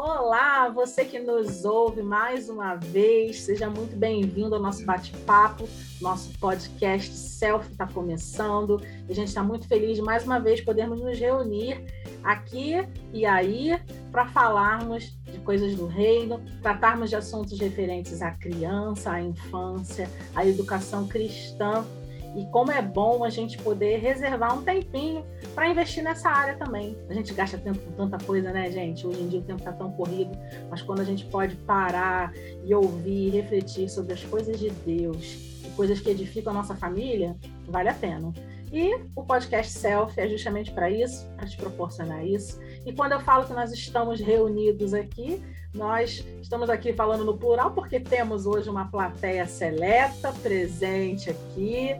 Olá, você que nos ouve mais uma vez, seja muito bem-vindo ao nosso bate-papo. Nosso podcast Self está começando a gente está muito feliz de mais uma vez podermos nos reunir aqui e aí para falarmos de coisas do reino, tratarmos de assuntos referentes à criança, à infância, à educação cristã e como é bom a gente poder reservar um tempinho para investir nessa área também. A gente gasta tempo com tanta coisa, né, gente? Hoje em dia o tempo está tão corrido, mas quando a gente pode parar e ouvir, refletir sobre as coisas de Deus e coisas que edificam a nossa família, vale a pena. E o podcast Self é justamente para isso, para te proporcionar isso. E quando eu falo que nós estamos reunidos aqui, nós estamos aqui falando no plural porque temos hoje uma plateia seleta presente aqui.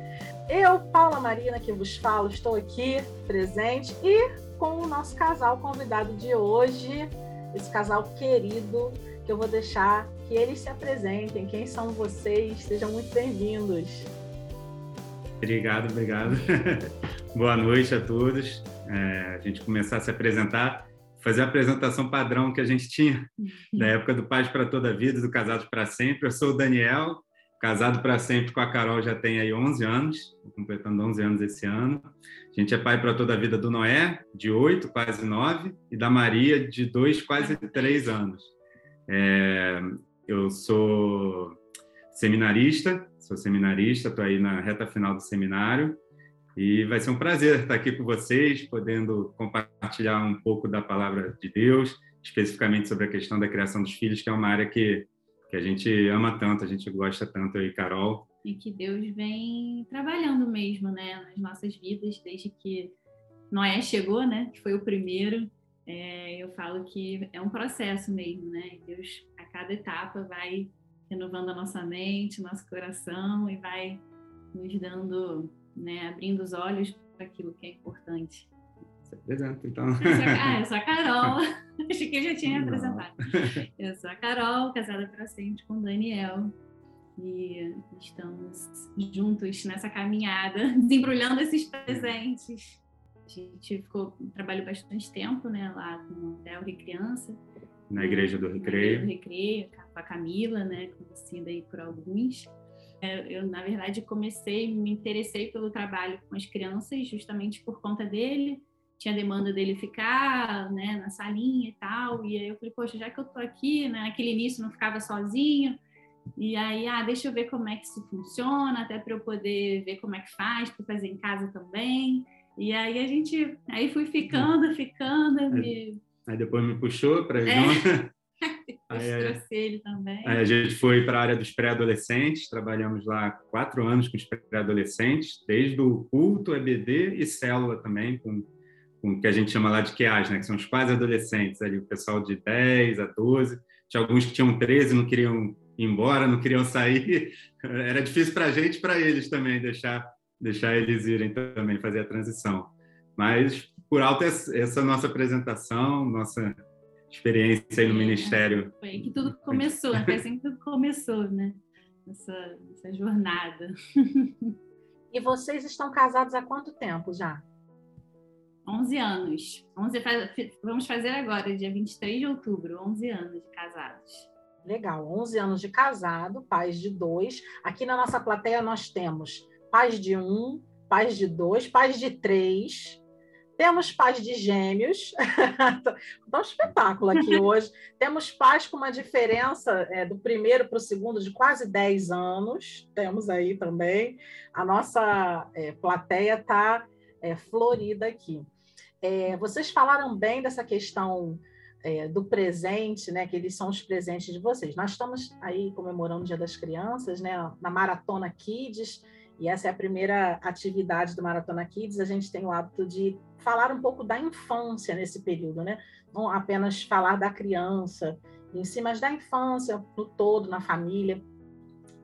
Eu, Paula Marina, que vos falo, estou aqui presente e com o nosso casal convidado de hoje, esse casal querido, que eu vou deixar que eles se apresentem. Quem são vocês? Sejam muito bem-vindos. Obrigado, obrigado. Boa noite a todos. É, a gente começar a se apresentar fazer a apresentação padrão que a gente tinha da época do Paz para Toda a Vida, do Casados para Sempre. Eu sou o Daniel, casado para sempre com a Carol já tem aí 11 anos, completando 11 anos esse ano. A gente é pai para toda a vida do Noé, de 8, quase 9, e da Maria, de 2, quase 3 anos. É, eu sou seminarista, sou seminarista, estou aí na reta final do seminário, e vai ser um prazer estar aqui com vocês, podendo compartilhar um pouco da palavra de Deus, especificamente sobre a questão da criação dos filhos, que é uma área que, que a gente ama tanto, a gente gosta tanto, e Carol. E que Deus vem trabalhando mesmo, né, nas nossas vidas, desde que Noé chegou, né, que foi o primeiro. É, eu falo que é um processo mesmo, né? Deus, a cada etapa, vai renovando a nossa mente, nosso coração e vai nos dando né, abrindo os olhos para aquilo que é importante. Se apresenta, então. Eu sou, ah, eu sou a Carol, acho que eu já tinha apresentado. Eu sou a Carol, casada para sempre com o Daniel. E estamos juntos nessa caminhada, desembrulhando esses presentes. A gente ficou, trabalhou bastante tempo, né, lá com o Del Criança. Na Igreja do Recreio. Na Igreja do Recreio, com a Camila, né, conhecida aí por alguns. É, eu, na verdade, comecei, me interessei pelo trabalho com as crianças justamente por conta dele. Tinha demanda dele ficar né, na salinha e tal. E aí eu falei, poxa, já que eu tô aqui, né, naquele início não ficava sozinho. E aí, ah, deixa eu ver como é que isso funciona, até para eu poder ver como é que faz, para fazer em casa também. E aí a gente, aí fui ficando, ficando. Aí, me... aí depois me puxou para é. Aí, trouxe ele também. A gente foi para a área dos pré-adolescentes, trabalhamos lá quatro anos com os pré-adolescentes, desde o culto, EBD e célula também, com, com o que a gente chama lá de QAs, né, que são os quase adolescentes, ali, o pessoal de 10 a 12. Tinha alguns que tinham 13 não queriam ir embora, não queriam sair. Era difícil para a gente e para eles também deixar, deixar eles irem também, fazer a transição. Mas, por alto, essa nossa apresentação, nossa experiência aí no é, ministério. Foi aí que tudo começou, até assim que tudo começou, né? Essa, essa jornada. E vocês estão casados há quanto tempo já? 11 anos. 11, vamos fazer agora, dia 23 de outubro, 11 anos de casados. Legal, 11 anos de casado, pais de dois. Aqui na nossa plateia nós temos pais de um, pais de dois, pais de três, temos pais de gêmeos, então um espetáculo aqui hoje. Temos pais com uma diferença é, do primeiro para o segundo de quase 10 anos, temos aí também. A nossa é, plateia está é, florida aqui. É, vocês falaram bem dessa questão é, do presente, né? Que eles são os presentes de vocês. Nós estamos aí comemorando o Dia das Crianças, né? Na Maratona Kids e essa é a primeira atividade do Maratona Kids. A gente tem o hábito de falar um pouco da infância nesse período, né? Não apenas falar da criança em si, mas da infância no todo, na família.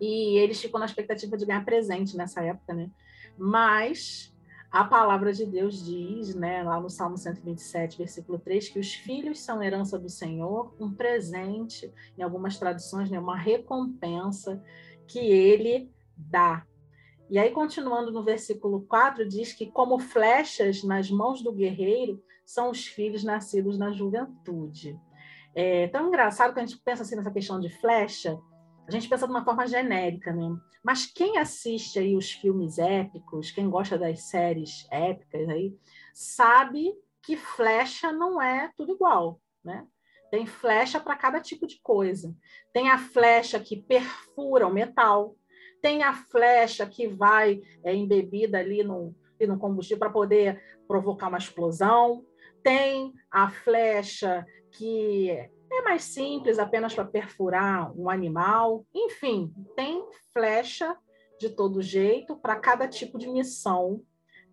E eles ficam na expectativa de ganhar presente nessa época, né? Mas a palavra de Deus diz, né, lá no Salmo 127, versículo 3, que os filhos são herança do Senhor, um presente, em algumas traduções, né, uma recompensa que ele dá e aí, continuando no versículo 4, diz que, como flechas nas mãos do guerreiro, são os filhos nascidos na juventude. É tão engraçado que a gente pensa assim nessa questão de flecha, a gente pensa de uma forma genérica, né? Mas quem assiste aí os filmes épicos, quem gosta das séries épicas aí, sabe que flecha não é tudo igual, né? Tem flecha para cada tipo de coisa. Tem a flecha que perfura o metal, tem a flecha que vai é, embebida ali no, no combustível para poder provocar uma explosão, tem a flecha que é mais simples, apenas para perfurar um animal. Enfim, tem flecha de todo jeito para cada tipo de missão.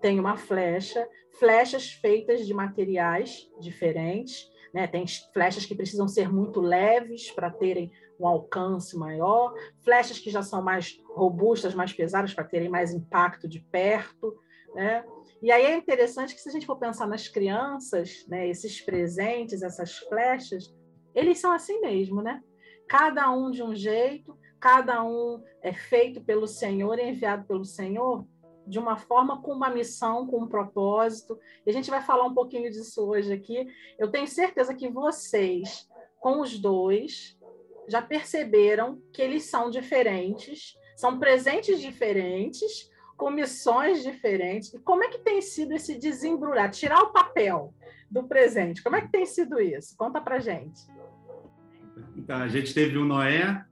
Tem uma flecha, flechas feitas de materiais diferentes. Né? Tem flechas que precisam ser muito leves para terem um alcance maior, flechas que já são mais robustas, mais pesadas para terem mais impacto de perto. Né? E aí é interessante que se a gente for pensar nas crianças, né, esses presentes, essas flechas, eles são assim mesmo, né? Cada um de um jeito, cada um é feito pelo Senhor, enviado pelo Senhor, de uma forma com uma missão, com um propósito. E a gente vai falar um pouquinho disso hoje aqui. Eu tenho certeza que vocês, com os dois, já perceberam que eles são diferentes, são presentes diferentes, com missões diferentes. E como é que tem sido esse desembrulhar, tirar o papel do presente? Como é que tem sido isso? Conta pra gente. Então, a gente teve o Noé,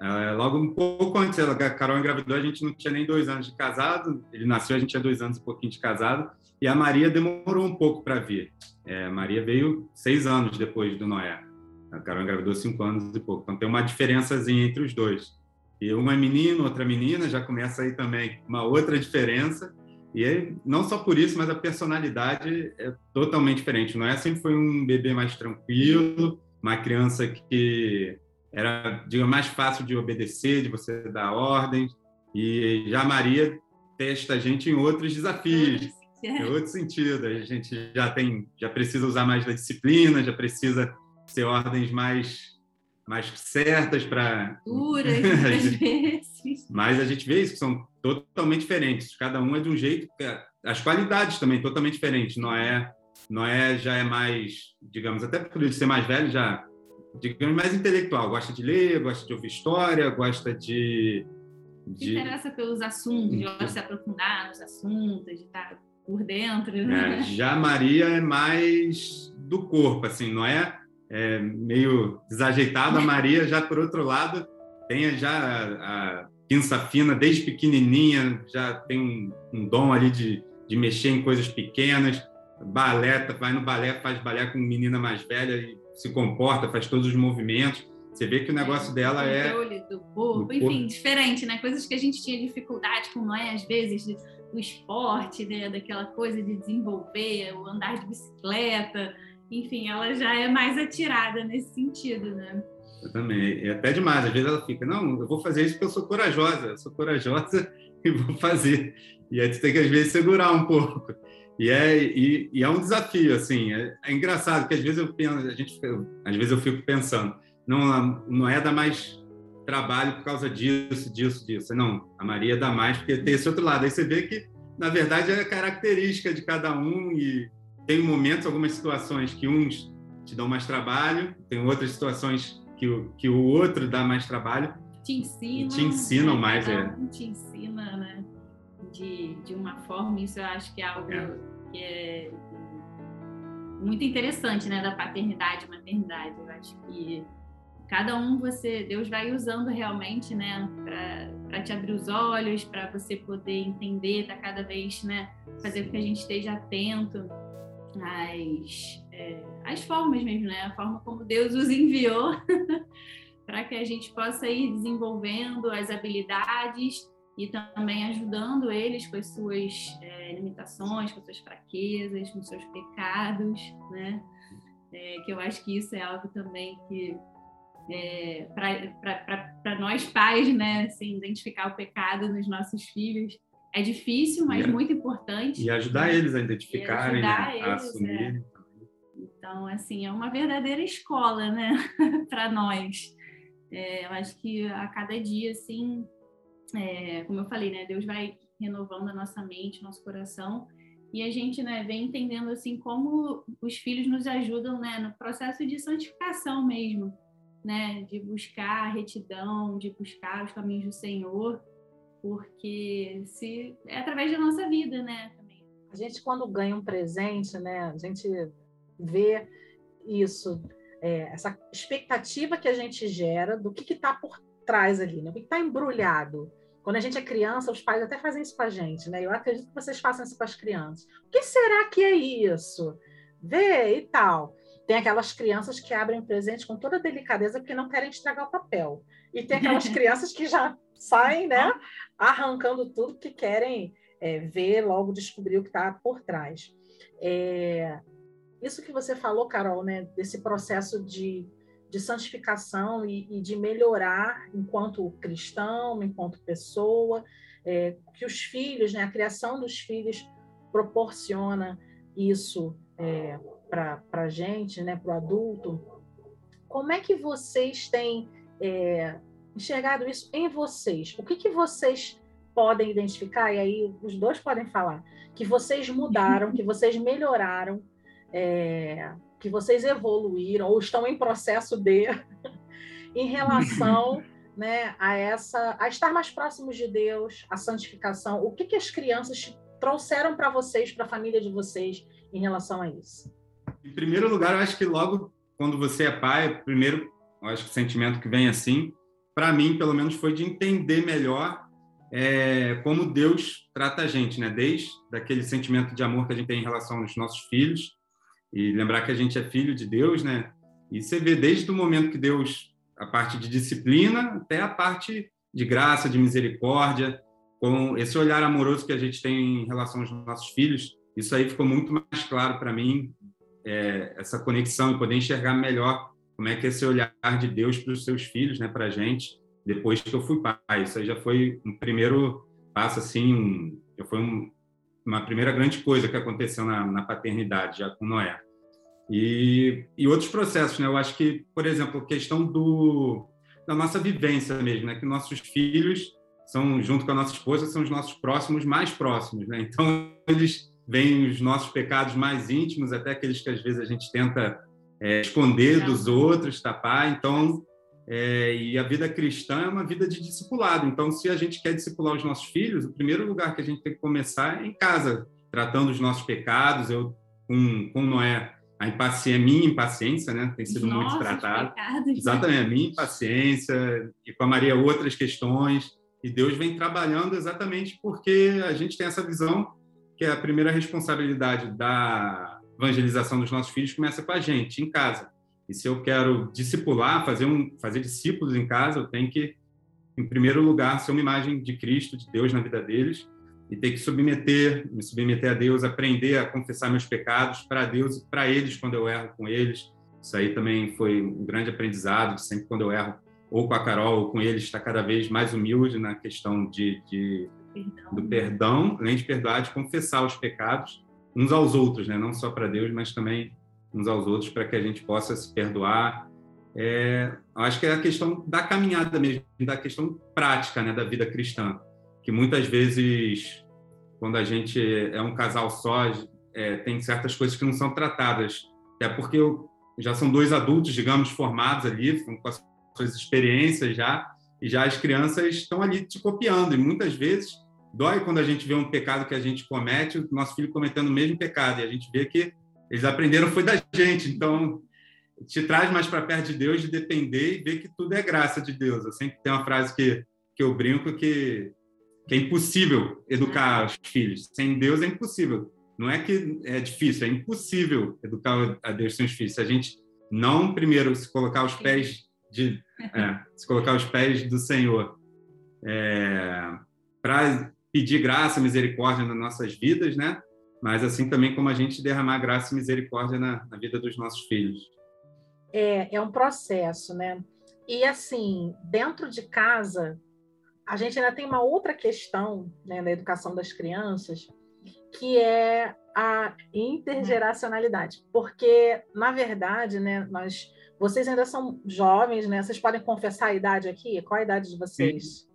é, logo um pouco antes, a Carol engravidou, a gente não tinha nem dois anos de casado, ele nasceu, a gente tinha dois anos e um pouquinho de casado, e a Maria demorou um pouco para vir. É, Maria veio seis anos depois do Noé. A Carol engravidou cinco anos e pouco. Então tem uma diferençazinha entre os dois. E uma é menino, outra menina, já começa aí também uma outra diferença. E aí, não só por isso, mas a personalidade é totalmente diferente. Noé sempre foi um bebê mais tranquilo, uma criança que era, digamos, mais fácil de obedecer, de você dar ordens. E já a Maria testa a gente em outros desafios, em outro sentido. A gente já tem, já precisa usar mais da disciplina, já precisa ser ordens mais mais certas para duras às vezes. Mas a gente vê isso que são totalmente diferentes. Cada um é de um jeito. As qualidades também totalmente diferentes. Não é Noé já é mais, digamos, até por ele ser mais velho, já, digamos, mais intelectual. Gosta de ler, gosta de ouvir história, gosta de. de... Se interessa pelos assuntos, gosta de se aprofundar nos assuntos, de estar por dentro. Né? É, já Maria é mais do corpo, assim, não é, é meio desajeitada. A Maria, já por outro lado, tem já a, a pinça fina desde pequenininha, já tem um, um dom ali de, de mexer em coisas pequenas balé, vai no balé, faz balé com menina mais velha e se comporta, faz todos os movimentos. Você vê que o negócio é, dela é. do corpo, enfim, corpo. diferente, né? Coisas que a gente tinha dificuldade, como é, às vezes, do esporte, né? daquela coisa de desenvolver, o andar de bicicleta. Enfim, ela já é mais atirada nesse sentido, né? Eu também. É até demais. Às vezes ela fica, não, eu vou fazer isso porque eu sou corajosa. Eu sou corajosa e vou fazer. E aí tu tem que, às vezes, segurar um pouco. E é, e, e, é um desafio, assim. É, é, engraçado que às vezes eu penso, a gente, às vezes eu fico pensando, não, não é dar mais trabalho por causa disso, disso, disso. Não, a Maria dá mais porque tem esse outro lado. Aí você vê que, na verdade, é característica de cada um e tem momentos, algumas situações que uns te dão mais trabalho, tem outras situações que o, que o outro dá mais trabalho. Te ensinam. Te ensinam né? mais, é. Te ensina, né? de, de uma forma, isso eu acho que é algo é. que é muito interessante, né, da paternidade e maternidade. Eu acho que cada um você, Deus vai usando realmente, né, para te abrir os olhos, para você poder entender, tá cada vez, né, fazer com que a gente esteja atento às, é, às formas mesmo, né, a forma como Deus os enviou para que a gente possa ir desenvolvendo as habilidades e também ajudando eles com as suas é, limitações, com as suas fraquezas, com os seus pecados, né? É, que eu acho que isso é algo também que é, para nós pais, né, assim, identificar o pecado nos nossos filhos é difícil, mas e, muito importante. E ajudar né? eles a identificarem, né? a assumir. É. Então, assim, é uma verdadeira escola, né, para nós. É, eu acho que a cada dia, assim, é, como eu falei, né, Deus vai renovando a nossa mente, nosso coração, e a gente né, vem entendendo assim como os filhos nos ajudam né, no processo de santificação mesmo, né, de buscar a retidão, de buscar os caminhos do Senhor, porque se é através da nossa vida, né, também. A gente quando ganha um presente, né, a gente vê isso, é, essa expectativa que a gente gera do que está por trás ali, né, o que está embrulhado quando a gente é criança, os pais até fazem isso com a gente, né? Eu acredito que vocês façam isso com as crianças. O que será que é isso? Vê e tal. Tem aquelas crianças que abrem o presente com toda delicadeza porque não querem estragar o papel. E tem aquelas crianças que já saem, né? Arrancando tudo que querem é, ver, logo descobrir o que está por trás. É, isso que você falou, Carol, né? Desse processo de de santificação e, e de melhorar enquanto cristão, enquanto pessoa, é, que os filhos, né, a criação dos filhos proporciona isso é, para a gente, né, para o adulto. Como é que vocês têm é, enxergado isso em vocês? O que, que vocês podem identificar? E aí os dois podem falar que vocês mudaram, que vocês melhoraram é, que vocês evoluíram ou estão em processo de em relação né, a essa a estar mais próximos de Deus, a santificação. O que, que as crianças trouxeram para vocês, para a família de vocês, em relação a isso? Em primeiro lugar, eu acho que logo quando você é pai, primeiro, eu acho que o sentimento que vem assim, para mim, pelo menos, foi de entender melhor é, como Deus trata a gente, né? Desde aquele sentimento de amor que a gente tem em relação aos nossos filhos, e lembrar que a gente é filho de Deus, né? E você vê desde o momento que Deus, a parte de disciplina até a parte de graça, de misericórdia, com esse olhar amoroso que a gente tem em relação aos nossos filhos, isso aí ficou muito mais claro para mim, é, essa conexão e poder enxergar melhor como é que é esse olhar de Deus para os seus filhos, né, para a gente, depois que eu fui pai. Isso aí já foi um primeiro passo, assim, um, foi um, uma primeira grande coisa que aconteceu na, na paternidade, já com Noé. E, e outros processos, né? Eu acho que, por exemplo, a questão do, da nossa vivência mesmo, né? Que nossos filhos são, junto com a nossa esposa, são os nossos próximos mais próximos, né? Então, eles veem os nossos pecados mais íntimos, até aqueles que às vezes a gente tenta é, esconder dos outros, tapar. Então, é, e a vida cristã é uma vida de discipulado. Então, se a gente quer discipular os nossos filhos, o primeiro lugar que a gente tem que começar é em casa, tratando os nossos pecados. Eu, com, com Noé, a impaciência, minha impaciência, né, tem sido muito tratada. Pecados, né? Exatamente, a minha impaciência e com a Maria outras questões. E Deus vem trabalhando exatamente porque a gente tem essa visão que a primeira responsabilidade da evangelização dos nossos filhos começa com a gente, em casa. E se eu quero discipular, fazer um fazer discípulos em casa, eu tenho que em primeiro lugar ser uma imagem de Cristo, de Deus na vida deles e ter que submeter, me submeter a Deus, aprender a confessar meus pecados para Deus e para eles quando eu erro com eles. Isso aí também foi um grande aprendizado, sempre quando eu erro ou com a Carol ou com eles, está cada vez mais humilde na questão de, de do perdão, além de perdoar, de confessar os pecados uns aos outros, né? não só para Deus, mas também uns aos outros, para que a gente possa se perdoar. É, acho que é a questão da caminhada mesmo, da questão prática né, da vida cristã que muitas vezes, quando a gente é um casal só, é, tem certas coisas que não são tratadas. É porque já são dois adultos, digamos, formados ali, com as suas experiências já, e já as crianças estão ali te copiando. E muitas vezes dói quando a gente vê um pecado que a gente comete, o nosso filho cometendo o mesmo pecado, e a gente vê que eles aprenderam foi da gente. Então, te traz mais para perto de Deus, de depender e ver que tudo é graça de Deus. Eu sempre tenho uma frase que, que eu brinco que que é impossível educar os filhos. Sem Deus é impossível. Não é que é difícil, é impossível educar a Deus sem os filhos. Se a gente não primeiro se colocar os pés de é, se colocar os pés do Senhor é, para pedir graça, misericórdia nas nossas vidas, né? Mas assim também como a gente derramar graça e misericórdia na, na vida dos nossos filhos. É, é um processo, né? E assim, dentro de casa, a gente ainda tem uma outra questão né, na educação das crianças, que é a intergeracionalidade. Porque, na verdade, né, nós, vocês ainda são jovens, né? Vocês podem confessar a idade aqui? Qual a idade de vocês?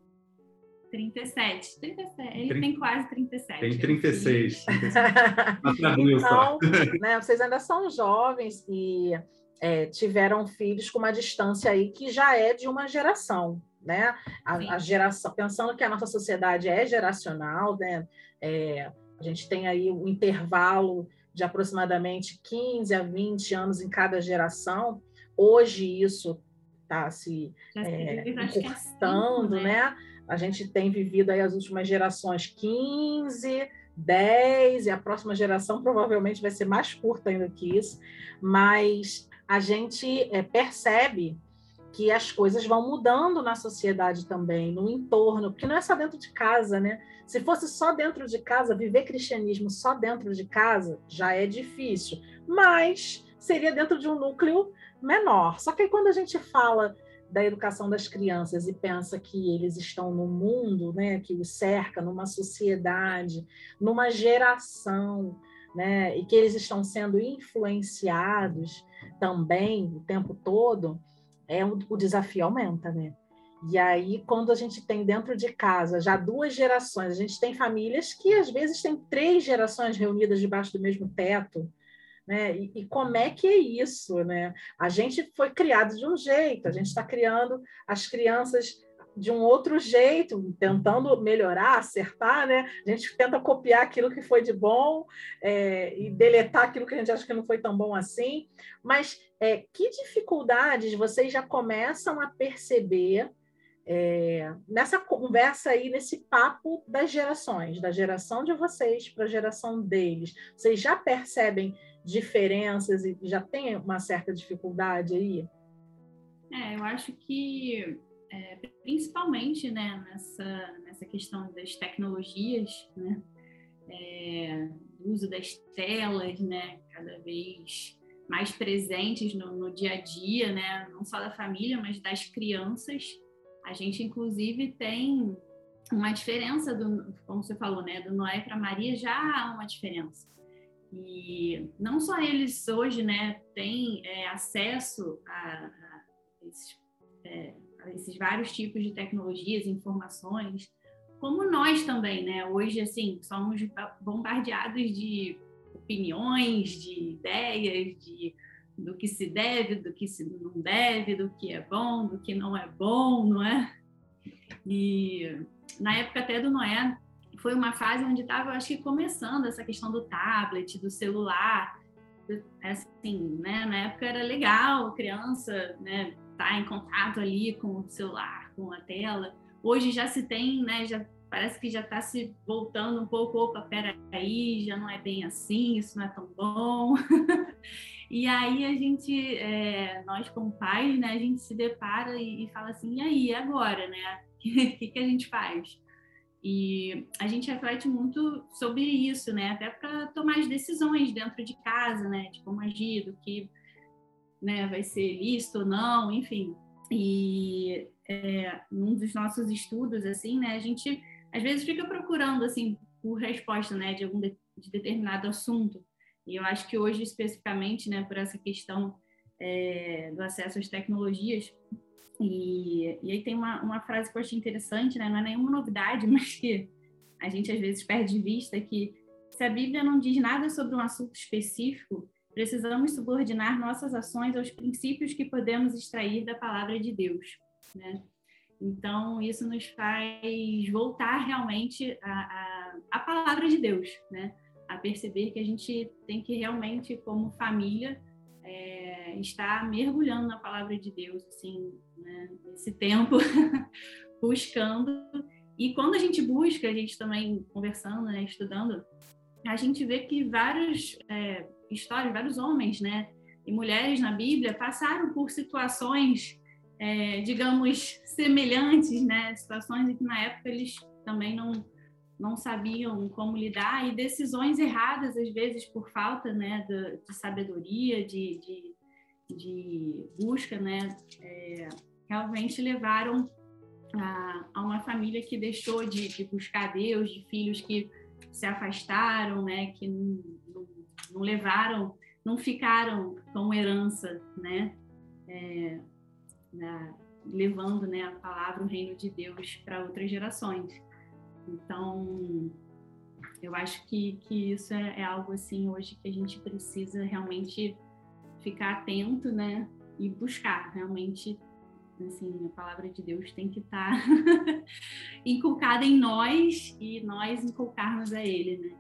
37. 37. Ele 30, tem quase 37. Tem 36. 36. então, né, vocês ainda são jovens e é, tiveram filhos com uma distância aí que já é de uma geração, né? A, a geração, pensando que a nossa sociedade é geracional, né? É, a gente tem aí um intervalo de aproximadamente 15 a 20 anos em cada geração. Hoje isso está se é, encurtando, é né? A gente tem vivido aí as últimas gerações 15, 10, e a próxima geração provavelmente vai ser mais curta ainda que isso, mas a gente é, percebe que as coisas vão mudando na sociedade também, no entorno, porque não é só dentro de casa, né? Se fosse só dentro de casa, viver cristianismo só dentro de casa já é difícil, mas seria dentro de um núcleo menor. Só que aí, quando a gente fala da educação das crianças e pensa que eles estão no mundo, né, que os cerca, numa sociedade, numa geração, né, e que eles estão sendo influenciados também o tempo todo, é o, desafio aumenta, né? E aí, quando a gente tem dentro de casa já duas gerações, a gente tem famílias que às vezes têm três gerações reunidas debaixo do mesmo teto, né? E, e, como é que é isso, né? A gente foi criado de um jeito, a gente está criando as crianças de um outro jeito, tentando melhorar, acertar, né? A gente tenta copiar aquilo que foi de bom é, e deletar aquilo que a gente acha que não foi tão bom assim. Mas é, que dificuldades vocês já começam a perceber é, nessa conversa aí, nesse papo das gerações, da geração de vocês para a geração deles? Vocês já percebem diferenças e já tem uma certa dificuldade aí? É, eu acho que é, principalmente né, nessa, nessa questão das tecnologias, né, é, uso das telas, né, cada vez mais presentes no, no, dia a dia, né, não só da família, mas das crianças. A gente, inclusive, tem uma diferença, do, como você falou, né, do Noé para Maria já há uma diferença. E não só eles hoje né, têm é, acesso a, a esses, é, a esses vários tipos de tecnologias, informações, como nós também, né? Hoje, assim, somos bombardeados de opiniões, de ideias, de do que se deve, do que se não deve, do que é bom, do que não é bom, não é? E na época até do Noé, foi uma fase onde estava, acho que começando essa questão do tablet, do celular. Assim, né? Na época era legal, criança, né? Tá em contato ali com o celular, com a tela. Hoje já se tem, né? Já parece que já está se voltando um pouco. Opa, peraí, já não é bem assim, isso não é tão bom. e aí a gente, é, nós como pais, né? A gente se depara e, e fala assim, e aí, agora, né? O que, que a gente faz? E a gente reflete muito sobre isso, né? Até para tomar as decisões dentro de casa, né? De como agir, do que né, vai ser lícito ou não, enfim. E é, num dos nossos estudos, assim, né? A gente às vezes fica procurando, assim, por resposta, né? De algum de, de determinado assunto. E eu acho que hoje, especificamente, né? Por essa questão é, do acesso às tecnologias, e, e aí tem uma, uma frase que eu achei interessante, né? não é nenhuma novidade, mas que a gente às vezes perde de vista, que se a Bíblia não diz nada sobre um assunto específico, precisamos subordinar nossas ações aos princípios que podemos extrair da palavra de Deus. Né? Então, isso nos faz voltar realmente à, palavra de Deus, né? a perceber que a gente tem que realmente, como família, é, estar mergulhando na palavra de Deus, assim, né, nesse tempo, buscando. E quando a gente busca, a gente também conversando, né, estudando, a gente vê que várias é, histórias, vários homens, né, e mulheres na Bíblia passaram por situações, é, digamos, semelhantes, né, situações em que na época eles também não não sabiam como lidar e decisões erradas às vezes por falta né de, de sabedoria de, de, de, busca né é, realmente levaram a, a, uma família que deixou de, de, buscar Deus de filhos que se afastaram né que não, não, não levaram não ficaram com herança né é, na, levando né, a palavra, o reino de Deus para outras gerações. Então, eu acho que, que isso é, é, algo assim hoje que a gente precisa realmente ficar atento, né? E buscar realmente, assim, a palavra de Deus tem que estar tá inculcada em nós e nós inculcarmos a Ele, né?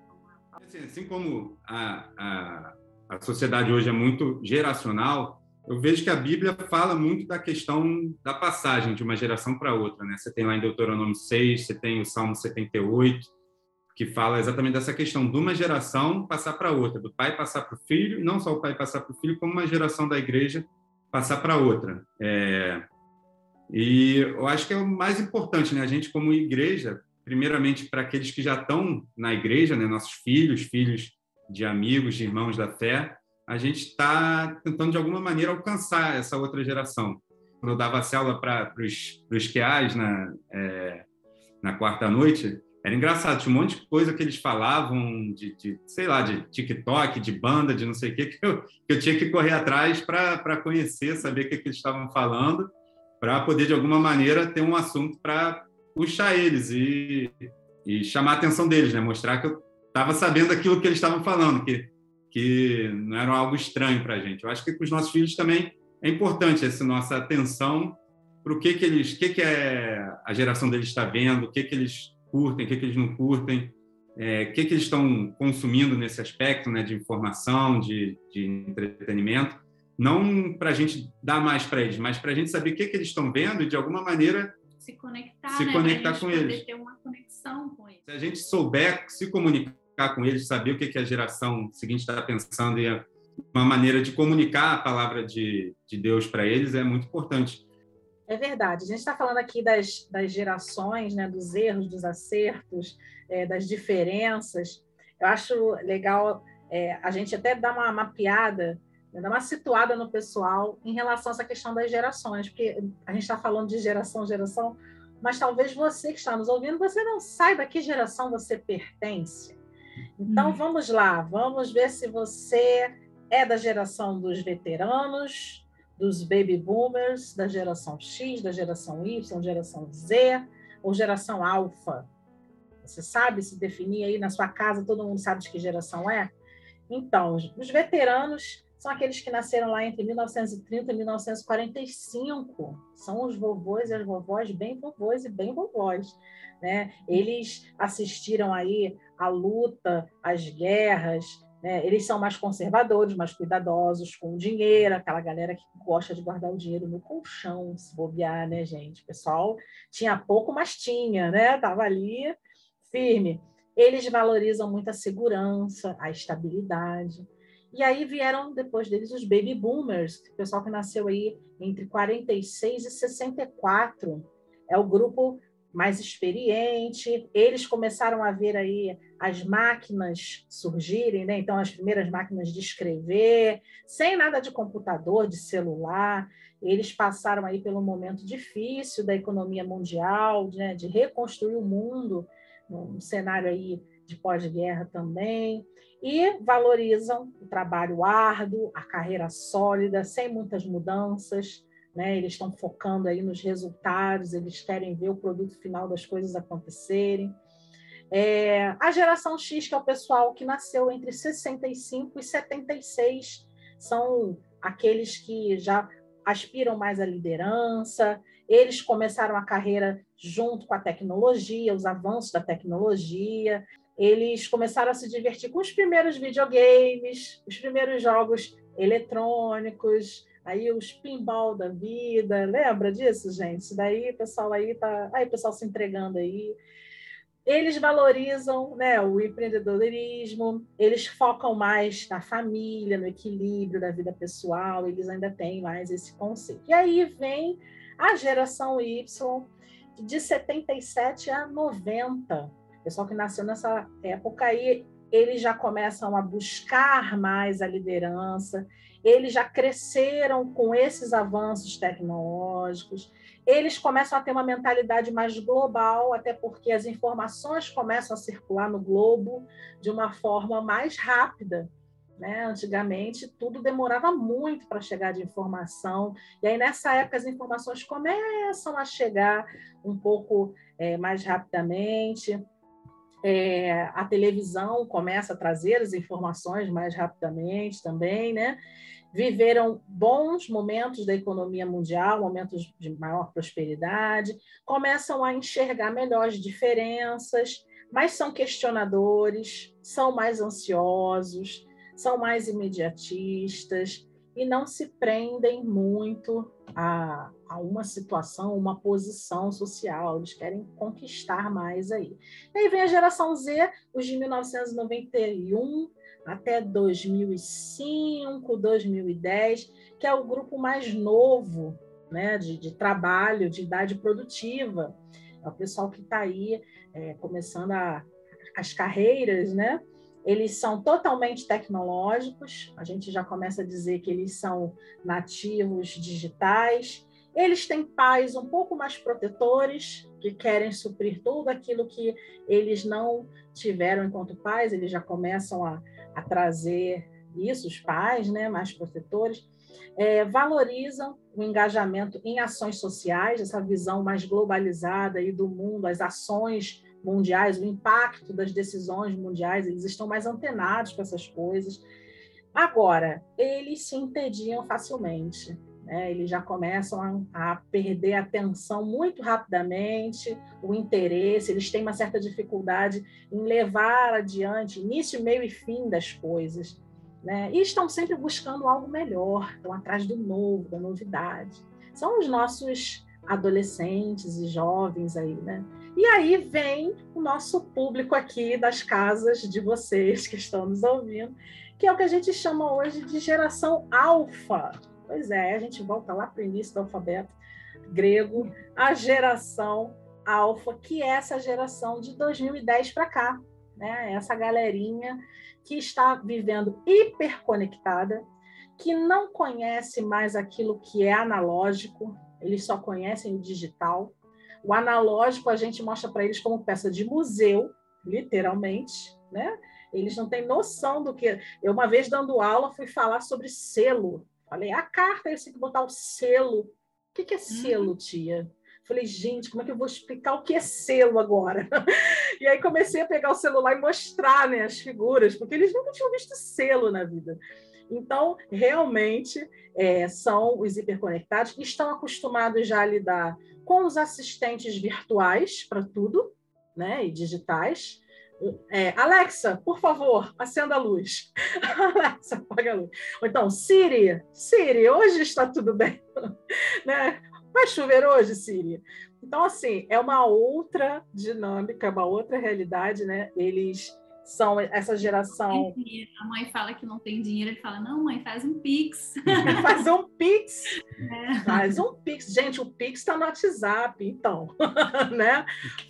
Assim, assim como a, a, a sociedade hoje é muito geracional, eu vejo que a Bíblia fala muito da questão da passagem de uma geração para outra, né? Você tem lá em Deuteronômio 6, você tem o Salmo 78, que fala exatamente dessa questão de uma geração passar para outra, do pai passar para o filho, não só o pai passar para o filho, como uma geração da igreja passar para outra. É... E eu acho que é o mais importante, né? A gente, como igreja, primeiramente para aqueles que já estão na igreja, né? nossos filhos, filhos de amigos, de irmãos da fé, a gente está tentando, de alguma maneira, alcançar essa outra geração. Quando eu dava aula para os QAs na, é, na quarta noite, era engraçado, tinha um monte de coisa que eles falavam de, de sei lá, de TikTok, de banda, de não sei o quê, que eu, que eu tinha que correr atrás para conhecer, saber o que, que eles estavam falando, para poder, de alguma maneira, ter um assunto para puxar eles e, e chamar a atenção deles, né? mostrar que eu estava sabendo aquilo que eles estavam falando, que, que não era algo estranho para a gente. Eu acho que com os nossos filhos também é importante essa nossa atenção para o que, que eles, que, que é a geração deles está vendo, o que, que eles curtem, o que, que eles não curtem, é, o que, que eles estão consumindo nesse aspecto né, de informação, de, de entretenimento, não para a gente dar mais para eles, mas para a gente saber o que, que eles estão vendo e, de alguma maneira, se conectar, se né, conectar com eles. ter uma conexão com eles. Se a gente souber se comunicar com eles, saber o que, que a geração seguinte está pensando e uma maneira de comunicar a palavra de, de Deus para eles é muito importante. É verdade. A gente está falando aqui das, das gerações, né, dos erros, dos acertos, é, das diferenças. Eu acho legal é, a gente até dar uma mapeada, dar uma situada no pessoal em relação a essa questão das gerações, porque a gente está falando de geração, geração, mas talvez você que está nos ouvindo, você não saiba a que geração você pertence. Então, hum. vamos lá, vamos ver se você é da geração dos veteranos, dos baby boomers, da geração X, da geração Y, geração Z ou geração alfa. Você sabe se definir aí na sua casa, todo mundo sabe de que geração é? Então, os veteranos são aqueles que nasceram lá entre 1930 e 1945. São os vovôs e as vovós, bem vovôs e bem vovós. Né? Eles assistiram aí à luta, às guerras, né? Eles são mais conservadores, mais cuidadosos com o dinheiro, aquela galera que gosta de guardar o dinheiro no colchão, se bobear, né, gente? O pessoal tinha pouco, mas tinha, né? Tava ali firme. Eles valorizam muito a segurança, a estabilidade. E aí vieram depois deles os baby boomers, o pessoal que nasceu aí entre 46 e 64. É o grupo mais experiente. Eles começaram a ver aí as máquinas surgirem, né? Então as primeiras máquinas de escrever, sem nada de computador, de celular. Eles passaram aí pelo momento difícil da economia mundial, né? de reconstruir o mundo num cenário aí de pós-guerra também, e valorizam o trabalho árduo, a carreira sólida, sem muitas mudanças, né? Eles estão focando aí nos resultados, eles querem ver o produto final das coisas acontecerem. É, a geração X, que é o pessoal que nasceu entre 65 e 76, são aqueles que já aspiram mais à liderança, eles começaram a carreira junto com a tecnologia, os avanços da tecnologia, eles começaram a se divertir com os primeiros videogames, os primeiros jogos eletrônicos, aí os pinball da vida, lembra disso, gente? Isso daí, o pessoal aí tá, aí o pessoal se entregando aí. Eles valorizam né, o empreendedorismo, eles focam mais na família, no equilíbrio da vida pessoal, eles ainda têm mais esse conceito. E aí vem a geração Y, de 77 a 90. Pessoal que nasceu nessa época aí, eles já começam a buscar mais a liderança, eles já cresceram com esses avanços tecnológicos, eles começam a ter uma mentalidade mais global, até porque as informações começam a circular no globo de uma forma mais rápida. Né? Antigamente, tudo demorava muito para chegar de informação, e aí nessa época as informações começam a chegar um pouco é, mais rapidamente. É, a televisão começa a trazer as informações mais rapidamente também, né? Viveram bons momentos da economia mundial, momentos de maior prosperidade, começam a enxergar melhor as diferenças, mas são questionadores, são mais ansiosos, são mais imediatistas e não se prendem muito a, a uma situação, uma posição social. Eles querem conquistar mais aí. E aí vem a geração Z, os de 1991 até 2005, 2010, que é o grupo mais novo né, de, de trabalho, de idade produtiva. É o pessoal que está aí é, começando a, as carreiras, né? Eles são totalmente tecnológicos, a gente já começa a dizer que eles são nativos digitais. Eles têm pais um pouco mais protetores, que querem suprir tudo aquilo que eles não tiveram enquanto pais, eles já começam a, a trazer isso, os pais né, mais protetores. É, valorizam o engajamento em ações sociais, essa visão mais globalizada aí do mundo, as ações mundiais, o impacto das decisões mundiais, eles estão mais antenados com essas coisas. Agora, eles se entediam facilmente, né? eles já começam a, a perder a atenção muito rapidamente, o interesse, eles têm uma certa dificuldade em levar adiante início, meio e fim das coisas. Né? E estão sempre buscando algo melhor, estão atrás do novo, da novidade. São os nossos adolescentes e jovens aí, né? E aí vem o nosso público aqui das casas de vocês que estão nos ouvindo, que é o que a gente chama hoje de geração alfa. Pois é, a gente volta lá para o início do alfabeto grego, a geração alfa, que é essa geração de 2010 para cá, né? Essa galerinha que está vivendo hiperconectada, que não conhece mais aquilo que é analógico, eles só conhecem o digital, o analógico a gente mostra para eles como peça de museu, literalmente, né? Eles não têm noção do que. Eu, uma vez dando aula, fui falar sobre selo. Falei, a carta, eles têm que botar o selo. O que, que é selo, uhum. tia? Falei, gente, como é que eu vou explicar o que é selo agora? e aí comecei a pegar o celular e mostrar né, as figuras, porque eles nunca tinham visto selo na vida. Então, realmente, é, são os hiperconectados que estão acostumados já a lidar com os assistentes virtuais para tudo, né, e digitais. É, Alexa, por favor, acenda a luz. Alexa, apaga a luz. Ou então, Siri, Siri, hoje está tudo bem. né? Vai chover hoje, Siri? Então, assim, é uma outra dinâmica, uma outra realidade, né? Eles são essa geração. A mãe fala que não tem dinheiro, ele fala: não, mãe, faz um Pix. faz um Pix. É. Faz um Pix. Gente, o Pix está no WhatsApp, então, né?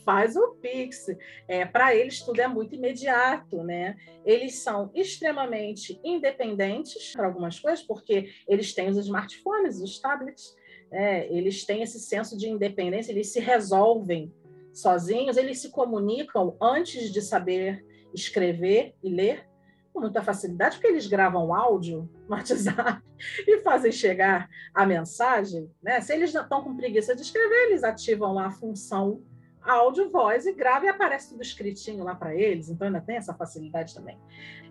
Faz o Pix. É, Para eles, tudo é muito imediato, né? Eles são extremamente independentes para algumas coisas, porque eles têm os smartphones, os tablets, é, eles têm esse senso de independência, eles se resolvem sozinhos, eles se comunicam antes de saber escrever e ler com muita facilidade, porque eles gravam áudio no WhatsApp e fazem chegar a mensagem. Né? Se eles estão com preguiça de escrever, eles ativam lá a função áudio, voz e grava e aparece tudo escritinho lá para eles, então ainda tem essa facilidade também.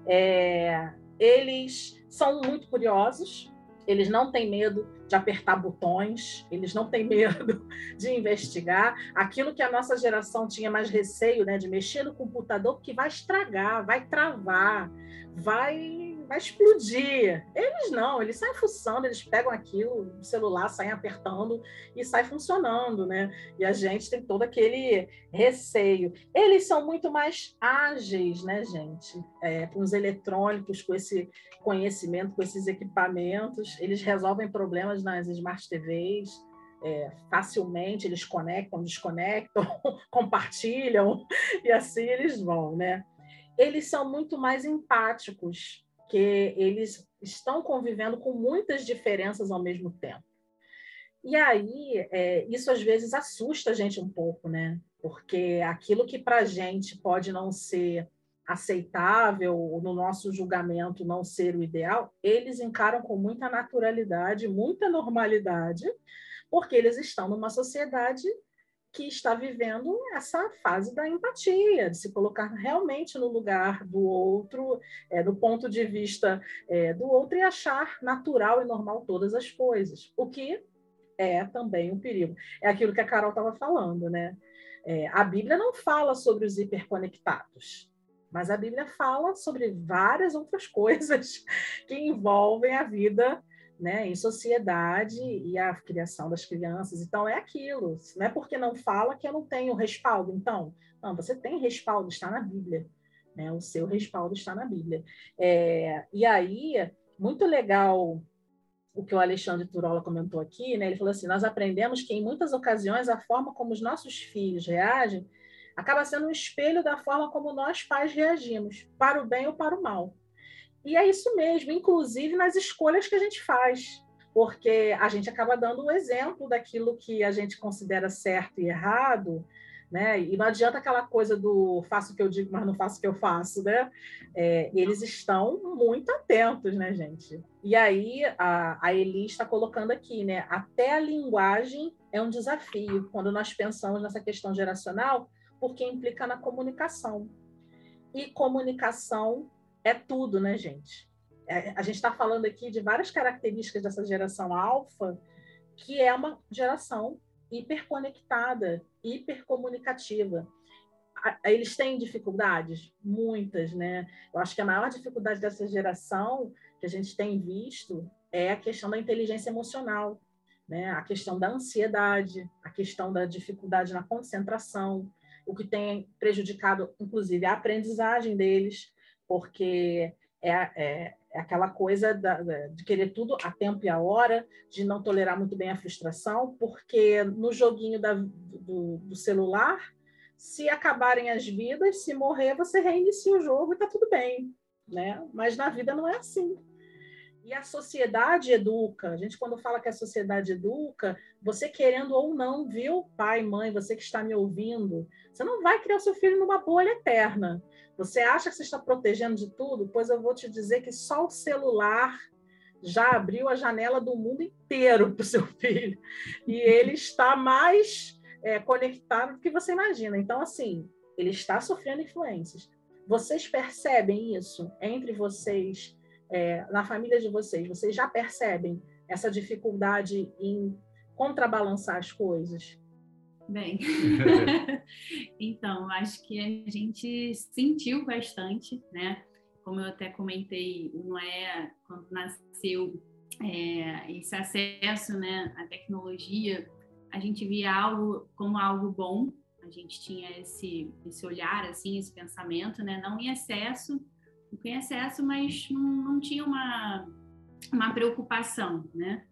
É, eles são muito curiosos, eles não têm medo de apertar botões, eles não têm medo de investigar. Aquilo que a nossa geração tinha mais receio, né, de mexer no computador, que vai estragar, vai travar, vai vai explodir. Eles não, eles saem fuçando, eles pegam aquilo, o celular, saem apertando e sai funcionando, né? E a gente tem todo aquele receio. Eles são muito mais ágeis, né, gente? É, com os eletrônicos, com esse conhecimento, com esses equipamentos, eles resolvem problemas nas smart TVs. É, facilmente eles conectam, desconectam, compartilham e assim eles vão, né? Eles são muito mais empáticos, porque eles estão convivendo com muitas diferenças ao mesmo tempo. E aí, é, isso às vezes assusta a gente um pouco, né? Porque aquilo que para a gente pode não ser aceitável, no nosso julgamento não ser o ideal, eles encaram com muita naturalidade, muita normalidade, porque eles estão numa sociedade que está vivendo essa fase da empatia, de se colocar realmente no lugar do outro, é, do ponto de vista é, do outro e achar natural e normal todas as coisas, o que é também um perigo. É aquilo que a Carol estava falando, né? É, a Bíblia não fala sobre os hiperconectados, mas a Bíblia fala sobre várias outras coisas que envolvem a vida né, em sociedade e a criação das crianças. Então, é aquilo. Não é porque não fala que eu não tenho respaldo. Então, não, você tem respaldo, está na Bíblia. Né? O seu respaldo está na Bíblia. É, e aí, muito legal o que o Alexandre Turola comentou aqui, né? ele falou assim, nós aprendemos que, em muitas ocasiões, a forma como os nossos filhos reagem acaba sendo um espelho da forma como nós pais reagimos, para o bem ou para o mal. E é isso mesmo, inclusive nas escolhas que a gente faz, porque a gente acaba dando um exemplo daquilo que a gente considera certo e errado, né? E não adianta aquela coisa do faço o que eu digo, mas não faço o que eu faço, né? É, eles estão muito atentos, né, gente? E aí a, a Eli está colocando aqui, né? Até a linguagem é um desafio quando nós pensamos nessa questão geracional, porque implica na comunicação. E comunicação é tudo, né, gente? É, a gente está falando aqui de várias características dessa geração alfa, que é uma geração hiperconectada, hipercomunicativa. Eles têm dificuldades? Muitas, né? Eu acho que a maior dificuldade dessa geração que a gente tem visto é a questão da inteligência emocional, né? a questão da ansiedade, a questão da dificuldade na concentração, o que tem prejudicado, inclusive, a aprendizagem deles, porque é, é, é aquela coisa da, de querer tudo a tempo e a hora, de não tolerar muito bem a frustração, porque no joguinho da, do, do celular, se acabarem as vidas, se morrer, você reinicia o jogo e está tudo bem, né? Mas na vida não é assim. E a sociedade educa. A gente, quando fala que a sociedade educa, você querendo ou não, viu, pai, mãe, você que está me ouvindo, você não vai criar seu filho numa bolha eterna. Você acha que você está protegendo de tudo? Pois eu vou te dizer que só o celular já abriu a janela do mundo inteiro para o seu filho. E ele está mais é, conectado do que você imagina. Então, assim, ele está sofrendo influências. Vocês percebem isso entre vocês, é, na família de vocês? Vocês já percebem essa dificuldade em contrabalançar as coisas? Bem, então, acho que a gente sentiu bastante, né? Como eu até comentei, o Noé, quando nasceu, é, esse acesso né, à tecnologia, a gente via algo como algo bom, a gente tinha esse, esse olhar, assim, esse pensamento, né? Não em excesso, não em excesso, mas não, não tinha uma, uma preocupação, né?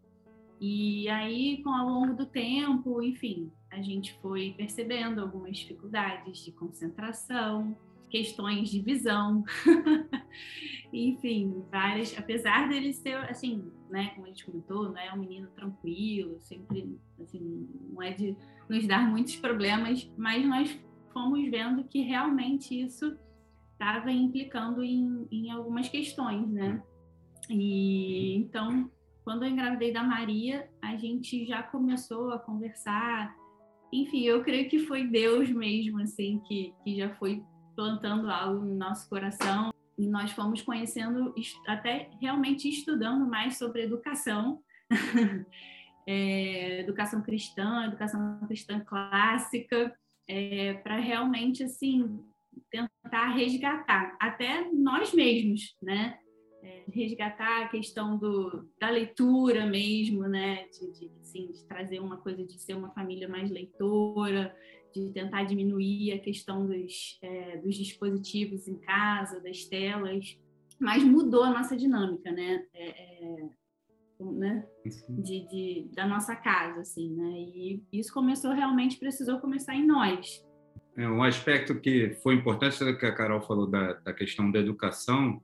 E aí, com ao longo do tempo, enfim, a gente foi percebendo algumas dificuldades de concentração, questões de visão, enfim, várias. Apesar dele ser, assim, né, como a gente comentou, não é um menino tranquilo, sempre, assim, não é de nos dar muitos problemas, mas nós fomos vendo que realmente isso estava implicando em, em algumas questões, né? E então, quando eu engravidei da Maria, a gente já começou a conversar enfim, eu creio que foi Deus mesmo, assim, que, que já foi plantando algo no nosso coração. E nós fomos conhecendo, até realmente estudando mais sobre educação, é, educação cristã, educação cristã clássica, é, para realmente, assim, tentar resgatar, até nós mesmos, né? É, resgatar a questão do, da leitura mesmo, né? De, de, assim, de trazer uma coisa de ser uma família mais leitora, de tentar diminuir a questão dos, é, dos dispositivos em casa, das telas, mas mudou a nossa dinâmica, né? É, é né? De, de, da nossa casa, assim, né? E isso começou realmente, precisou começar em nós. É, um aspecto que foi importante, que a Carol falou da, da questão da educação,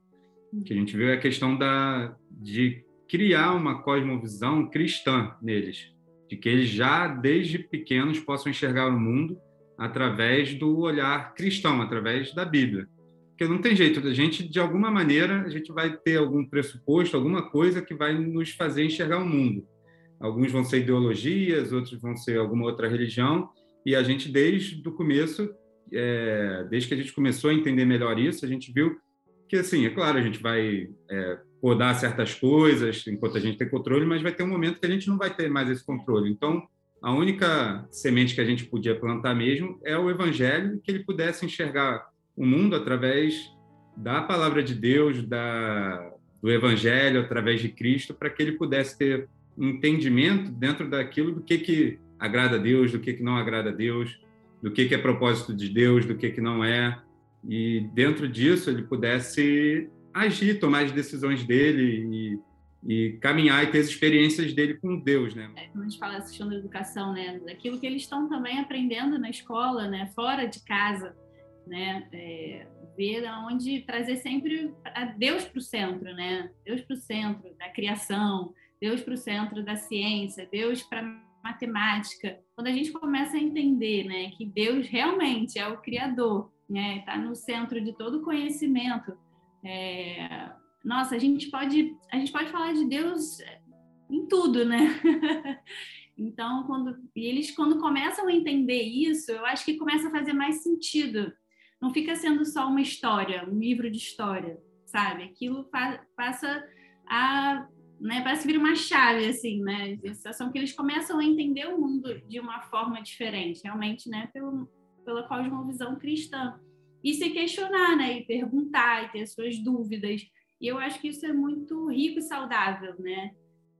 que a gente viu é a questão da, de criar uma cosmovisão cristã neles, de que eles já desde pequenos possam enxergar o mundo através do olhar cristão, através da Bíblia. Porque não tem jeito, a gente, de alguma maneira, a gente vai ter algum pressuposto, alguma coisa que vai nos fazer enxergar o mundo. Alguns vão ser ideologias, outros vão ser alguma outra religião, e a gente, desde o começo, é, desde que a gente começou a entender melhor isso, a gente viu que, assim, é claro, a gente vai é, podar certas coisas enquanto a gente tem controle, mas vai ter um momento que a gente não vai ter mais esse controle. Então, a única semente que a gente podia plantar mesmo é o evangelho, que ele pudesse enxergar o mundo através da palavra de Deus, da, do Evangelho, através de Cristo, para que ele pudesse ter um entendimento dentro daquilo do que, que agrada a Deus, do que, que não agrada a Deus, do que, que é propósito de Deus, do que, que não é. E dentro disso ele pudesse agir, tomar as decisões dele e, e caminhar e ter as experiências dele com Deus, né? É, quando a gente fala da questão da educação, né, daquilo que eles estão também aprendendo na escola, né, fora de casa, né? É, ver aonde trazer sempre a Deus para o centro, né? Deus para o centro da criação, Deus para o centro da ciência, Deus para matemática. Quando a gente começa a entender, né, que Deus realmente é o criador, né? Está no centro de todo conhecimento. É... Nossa, a gente pode a gente pode falar de Deus em tudo, né? Então, quando e eles quando começam a entender isso, eu acho que começa a fazer mais sentido não fica sendo só uma história, um livro de história, sabe? Aquilo passa a, né, parece vir uma chave, assim, né? A sensação que eles começam a entender o mundo de uma forma diferente, realmente, né? Pelo, pela cosmovisão cristã. E se questionar, né? E perguntar, e ter suas dúvidas. E eu acho que isso é muito rico e saudável, né?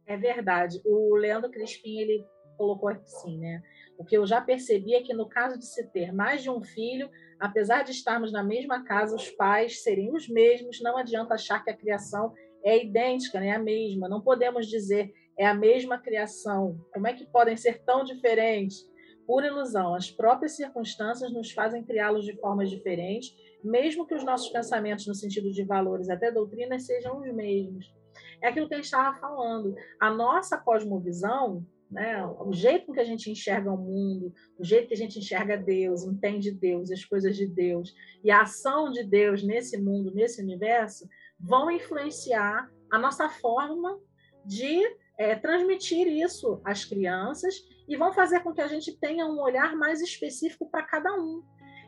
É verdade. O Leandro Crispim, ele colocou assim, né? O que eu já percebi é que no caso de se ter mais de um filho, apesar de estarmos na mesma casa, os pais seriam os mesmos, não adianta achar que a criação é idêntica, né? a mesma. Não podemos dizer é a mesma criação. Como é que podem ser tão diferentes? Por ilusão, as próprias circunstâncias nos fazem criá-los de formas diferentes, mesmo que os nossos pensamentos, no sentido de valores, até doutrinas, sejam os mesmos. É aquilo que a gente estava falando. A nossa cosmovisão né? O jeito que a gente enxerga o mundo, o jeito que a gente enxerga Deus, entende Deus, as coisas de Deus e a ação de Deus nesse mundo, nesse universo, vão influenciar a nossa forma de é, transmitir isso às crianças e vão fazer com que a gente tenha um olhar mais específico para cada um.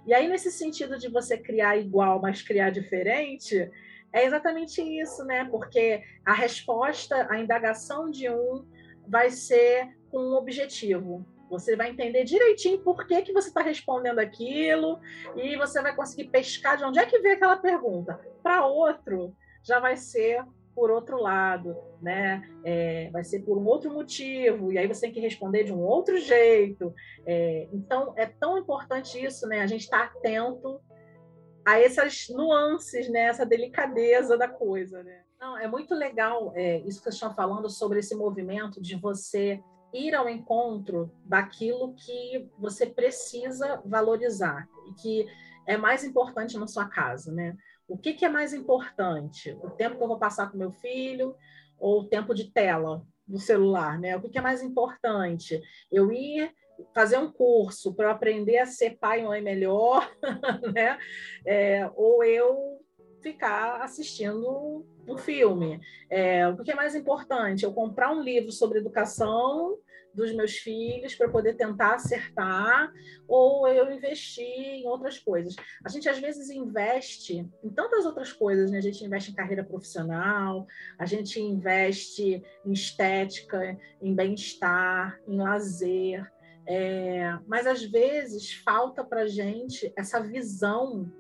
E aí, nesse sentido de você criar igual, mas criar diferente, é exatamente isso, né? Porque a resposta, a indagação de um vai ser com um objetivo. Você vai entender direitinho por que, que você está respondendo aquilo e você vai conseguir pescar de onde é que veio aquela pergunta. Para outro, já vai ser por outro lado, né? É, vai ser por um outro motivo, e aí você tem que responder de um outro jeito. É, então, é tão importante isso, né? A gente estar tá atento a essas nuances, né? Essa delicadeza da coisa, né? Não, é muito legal é, isso que vocês estão falando sobre esse movimento de você ir ao encontro daquilo que você precisa valorizar e que é mais importante na sua casa, né? O que, que é mais importante? O tempo que eu vou passar com meu filho ou o tempo de tela do celular, né? O que, que é mais importante? Eu ir fazer um curso para aprender a ser pai ou mãe melhor, né? É, ou eu ficar assistindo um filme. É, o que é mais importante? Eu comprar um livro sobre educação dos meus filhos para poder tentar acertar, ou eu investir em outras coisas. A gente às vezes investe em tantas outras coisas, né? A gente investe em carreira profissional, a gente investe em estética, em bem-estar, em lazer, é, mas às vezes falta para gente essa visão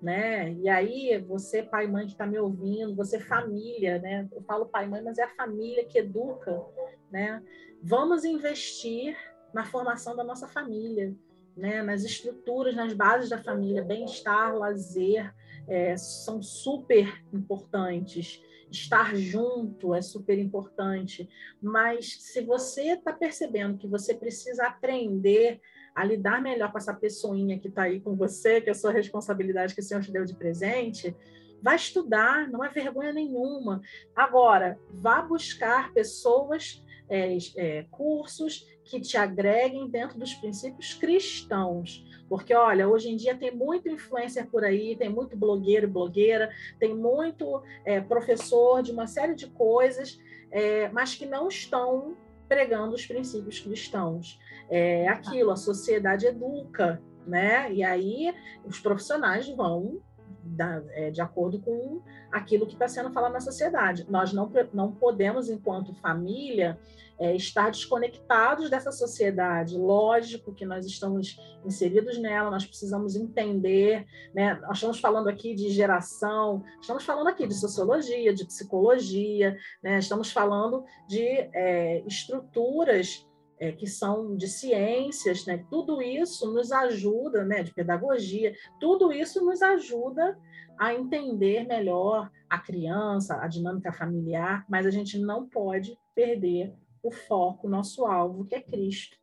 né? E aí, você, pai e mãe que está me ouvindo, você, família, né? Eu falo pai e mãe, mas é a família que educa, né? Vamos investir na formação da nossa família, né? Nas estruturas, nas bases da família, bem-estar, lazer, é, são super importantes. Estar junto é super importante. Mas se você está percebendo que você precisa aprender a lidar melhor com essa pessoinha que está aí com você, que é a sua responsabilidade que o Senhor te deu de presente, vai estudar, não é vergonha nenhuma. Agora, vá buscar pessoas é, é, cursos que te agreguem dentro dos princípios cristãos. Porque, olha, hoje em dia tem muito influencer por aí, tem muito blogueiro e blogueira, tem muito é, professor de uma série de coisas, é, mas que não estão pregando os princípios cristãos. É aquilo, a sociedade educa, né? E aí os profissionais vão da, é, de acordo com aquilo que está sendo falado na sociedade. Nós não, não podemos, enquanto família, é, estar desconectados dessa sociedade. Lógico que nós estamos inseridos nela, nós precisamos entender. Né? Nós estamos falando aqui de geração, estamos falando aqui de sociologia, de psicologia, né? estamos falando de é, estruturas é, que são de ciências, né? tudo isso nos ajuda, né? de pedagogia, tudo isso nos ajuda a entender melhor a criança, a dinâmica familiar, mas a gente não pode perder o foco, o nosso alvo, que é Cristo.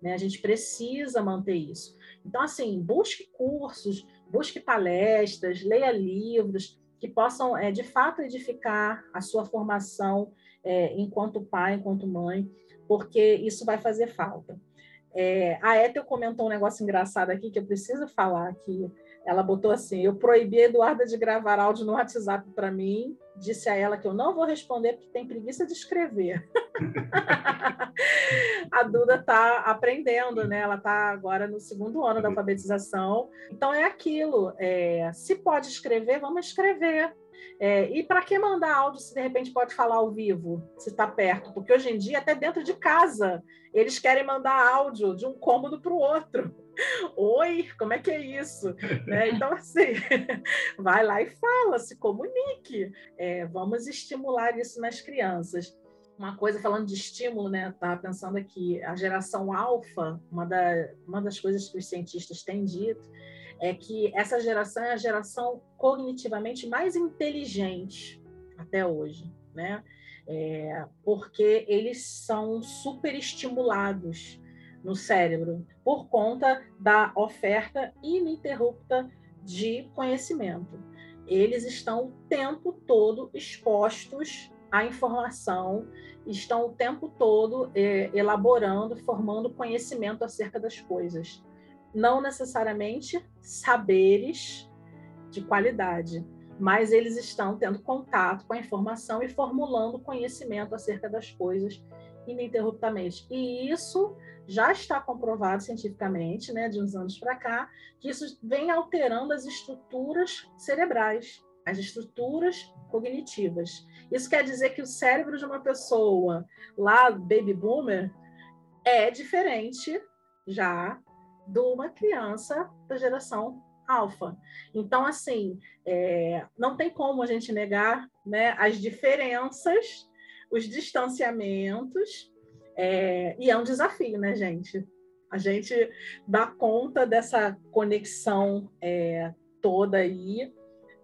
Né? A gente precisa manter isso. Então, assim, busque cursos, busque palestras, leia livros que possam, é, de fato, edificar a sua formação é, enquanto pai, enquanto mãe porque isso vai fazer falta. É, a Ethel comentou um negócio engraçado aqui que eu preciso falar aqui. Ela botou assim: eu proibi a Eduarda de gravar áudio no WhatsApp para mim. Disse a ela que eu não vou responder porque tem preguiça de escrever. a Duda está aprendendo, né? Ela está agora no segundo ano da alfabetização. Então é aquilo. É, se pode escrever, vamos escrever. É, e para que mandar áudio se de repente pode falar ao vivo, se está perto? Porque hoje em dia, até dentro de casa, eles querem mandar áudio de um cômodo para o outro. Oi, como é que é isso? né? Então, assim, vai lá e fala, se comunique. É, vamos estimular isso nas crianças. Uma coisa, falando de estímulo, né? Estava pensando aqui, a geração alfa, uma, da, uma das coisas que os cientistas têm dito é que essa geração é a geração cognitivamente mais inteligente até hoje, né? É, porque eles são super estimulados no cérebro por conta da oferta ininterrupta de conhecimento. Eles estão o tempo todo expostos à informação, estão o tempo todo é, elaborando, formando conhecimento acerca das coisas não necessariamente saberes de qualidade, mas eles estão tendo contato com a informação e formulando conhecimento acerca das coisas ininterruptamente. E isso já está comprovado cientificamente, né, de uns anos para cá, que isso vem alterando as estruturas cerebrais, as estruturas cognitivas. Isso quer dizer que o cérebro de uma pessoa lá, baby boomer, é diferente já de uma criança da geração alfa. Então, assim, é, não tem como a gente negar né, as diferenças, os distanciamentos, é, e é um desafio, né, gente? A gente dá conta dessa conexão é, toda aí,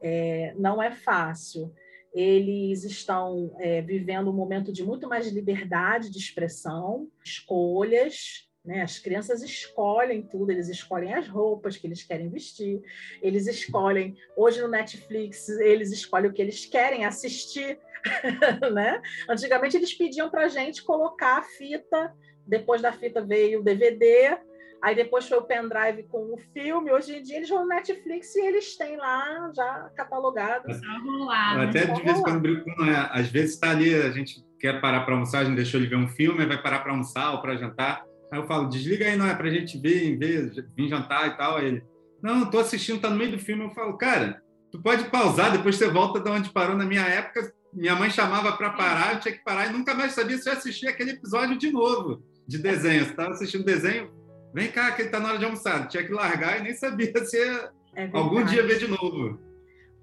é, não é fácil. Eles estão é, vivendo um momento de muito mais liberdade de expressão, escolhas, né? As crianças escolhem tudo, eles escolhem as roupas que eles querem vestir, eles escolhem. Hoje no Netflix, eles escolhem o que eles querem assistir. né? Antigamente, eles pediam para a gente colocar a fita, depois da fita veio o DVD, Aí depois foi o pendrive com o filme. Hoje em dia eles vão no Netflix e eles têm lá já catalogado. Só rolar. Até de vez em quando brinco, é? às vezes está ali, a gente quer parar para almoçar, a gente deixou ele ver um filme, vai parar para almoçar ou para jantar. Aí eu falo, desliga aí, não é pra gente ver, ver vir jantar e tal. Aí ele, não, tô assistindo, tá no meio do filme. Eu falo, cara, tu pode pausar, depois você volta de onde parou. Na minha época, minha mãe chamava para parar, eu tinha que parar e nunca mais sabia se eu assistia aquele episódio de novo, de desenho. Você estava assistindo desenho, vem cá, que tá na hora de almoçar. tinha que largar e nem sabia se é algum dia ver de novo.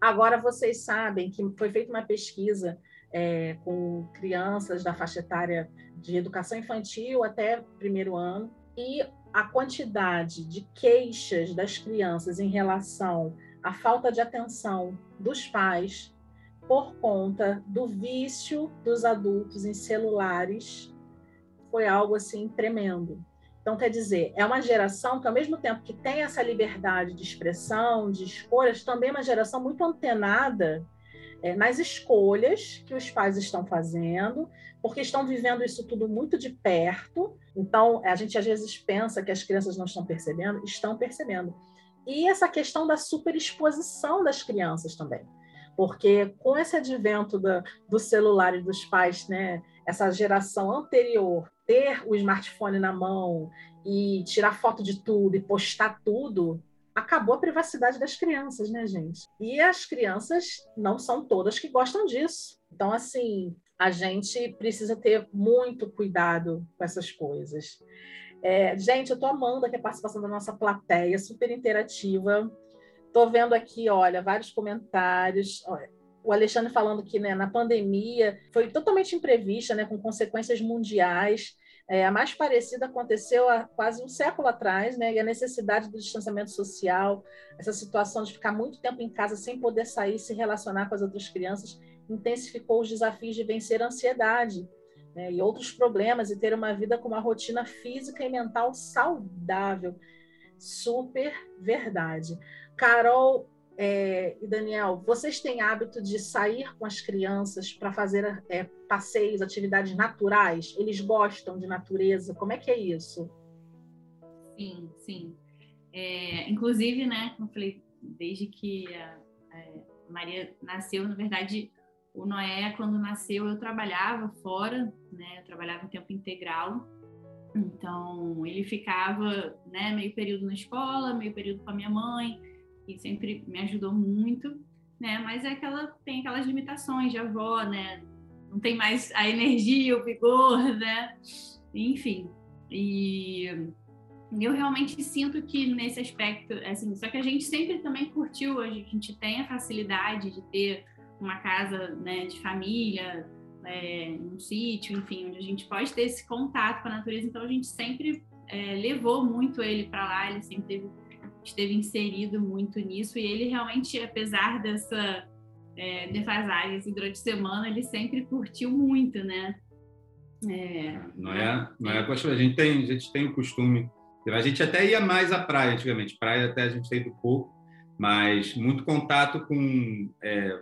Agora vocês sabem que foi feita uma pesquisa é, com crianças da faixa etária de educação infantil até primeiro ano, e a quantidade de queixas das crianças em relação à falta de atenção dos pais por conta do vício dos adultos em celulares foi algo assim tremendo. Então, quer dizer, é uma geração que, ao mesmo tempo que tem essa liberdade de expressão, de escolhas, também é uma geração muito antenada é, nas escolhas que os pais estão fazendo, porque estão vivendo isso tudo muito de perto. Então, a gente às vezes pensa que as crianças não estão percebendo, estão percebendo. E essa questão da superexposição das crianças também. Porque com esse advento do, do celular e dos pais, né, essa geração anterior, ter o smartphone na mão e tirar foto de tudo e postar tudo, acabou a privacidade das crianças, né, gente? E as crianças não são todas que gostam disso. Então, assim, a gente precisa ter muito cuidado com essas coisas. É, gente, eu estou amando aqui a participação da nossa plateia, super interativa. Estou vendo aqui, olha, vários comentários. Olha, o Alexandre falando que né, na pandemia foi totalmente imprevista, né, com consequências mundiais. É, a mais parecida aconteceu há quase um século atrás, né? E a necessidade do distanciamento social, essa situação de ficar muito tempo em casa sem poder sair, se relacionar com as outras crianças, intensificou os desafios de vencer a ansiedade né? e outros problemas e ter uma vida com uma rotina física e mental saudável. Super verdade. Carol, é, e Daniel, vocês têm hábito de sair com as crianças para fazer é, passeios, atividades naturais? Eles gostam de natureza? Como é que é isso? Sim, sim. É, inclusive, né, como eu falei, desde que a, a Maria nasceu, na verdade, o Noé, quando nasceu, eu trabalhava fora, né, eu trabalhava em tempo integral. Então, ele ficava, né, meio período na escola, meio período com a minha mãe e sempre me ajudou muito, né? Mas é aquela tem aquelas limitações de avó, né? Não tem mais a energia, o vigor, né? Enfim. E eu realmente sinto que nesse aspecto, assim, só que a gente sempre também curtiu, a gente tem a facilidade de ter uma casa, né, de família, é, um sítio, enfim, onde a gente pode ter esse contato com a natureza. Então a gente sempre é, levou muito ele para lá, ele sempre teve esteve inserido muito nisso e ele realmente, apesar dessa é, defasagem assim, durante a semana, ele sempre curtiu muito, né? É, não é, não é, a gente tem, a gente tem o costume, a gente até ia mais à praia antigamente, praia até a gente tem do pouco, mas muito contato com é,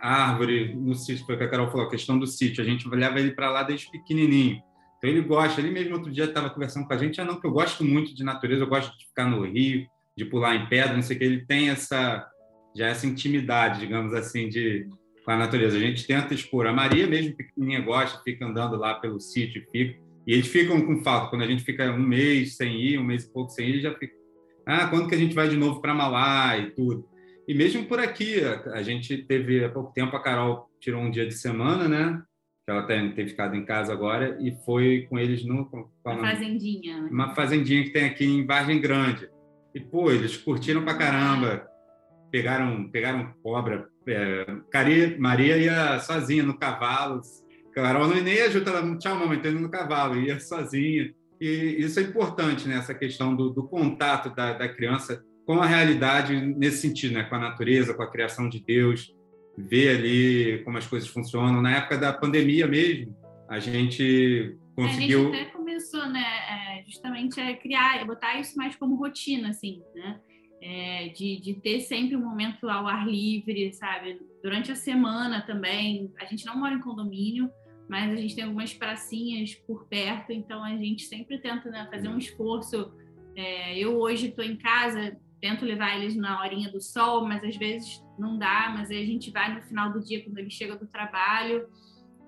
árvore no sítio, foi o que a Carol falou, a questão do sítio, a gente leva ele para lá desde pequenininho. Então ele gosta, ele mesmo outro dia estava conversando com a gente, ah, não, que eu gosto muito de natureza, eu gosto de ficar no rio, de pular em pedra, não sei o que, ele tem essa já essa intimidade, digamos assim, de com a natureza. A gente tenta expor. A Maria mesmo pequenininha gosta, fica andando lá pelo sítio, fica e eles ficam com falta. Quando a gente fica um mês sem ir, um mês e pouco sem ir, já fica. Ah, quando que a gente vai de novo para Malá e tudo? E mesmo por aqui, a, gente teve há pouco tempo a Carol tirou um dia de semana, né? Que ela tem, tem ficado em casa agora e foi com eles no uma fazendinha. Né? Uma fazendinha que tem aqui em Vargem Grande. E, pô, eles curtiram pra caramba. Pegaram, pegaram cobra. É, Maria ia sozinha no cavalo. Carol não nem ajuda ela, tchau, mamãe, tô indo no cavalo, ia sozinha. E isso é importante, né? Essa questão do, do contato da, da, criança com a realidade nesse sentido, né? Com a natureza, com a criação de Deus, ver ali como as coisas funcionam. Na época da pandemia mesmo, a gente conseguiu. É, a gente começou, né? É, justamente a criar, botar isso mais como rotina, assim, né? É, de, de ter sempre um momento ao ar livre, sabe? Durante a semana também. A gente não mora em condomínio, mas a gente tem algumas pracinhas por perto, então a gente sempre tenta né, fazer um esforço. É, eu hoje estou em casa, tento levar eles na horinha do sol, mas às vezes não dá, mas aí a gente vai no final do dia, quando ele chega do trabalho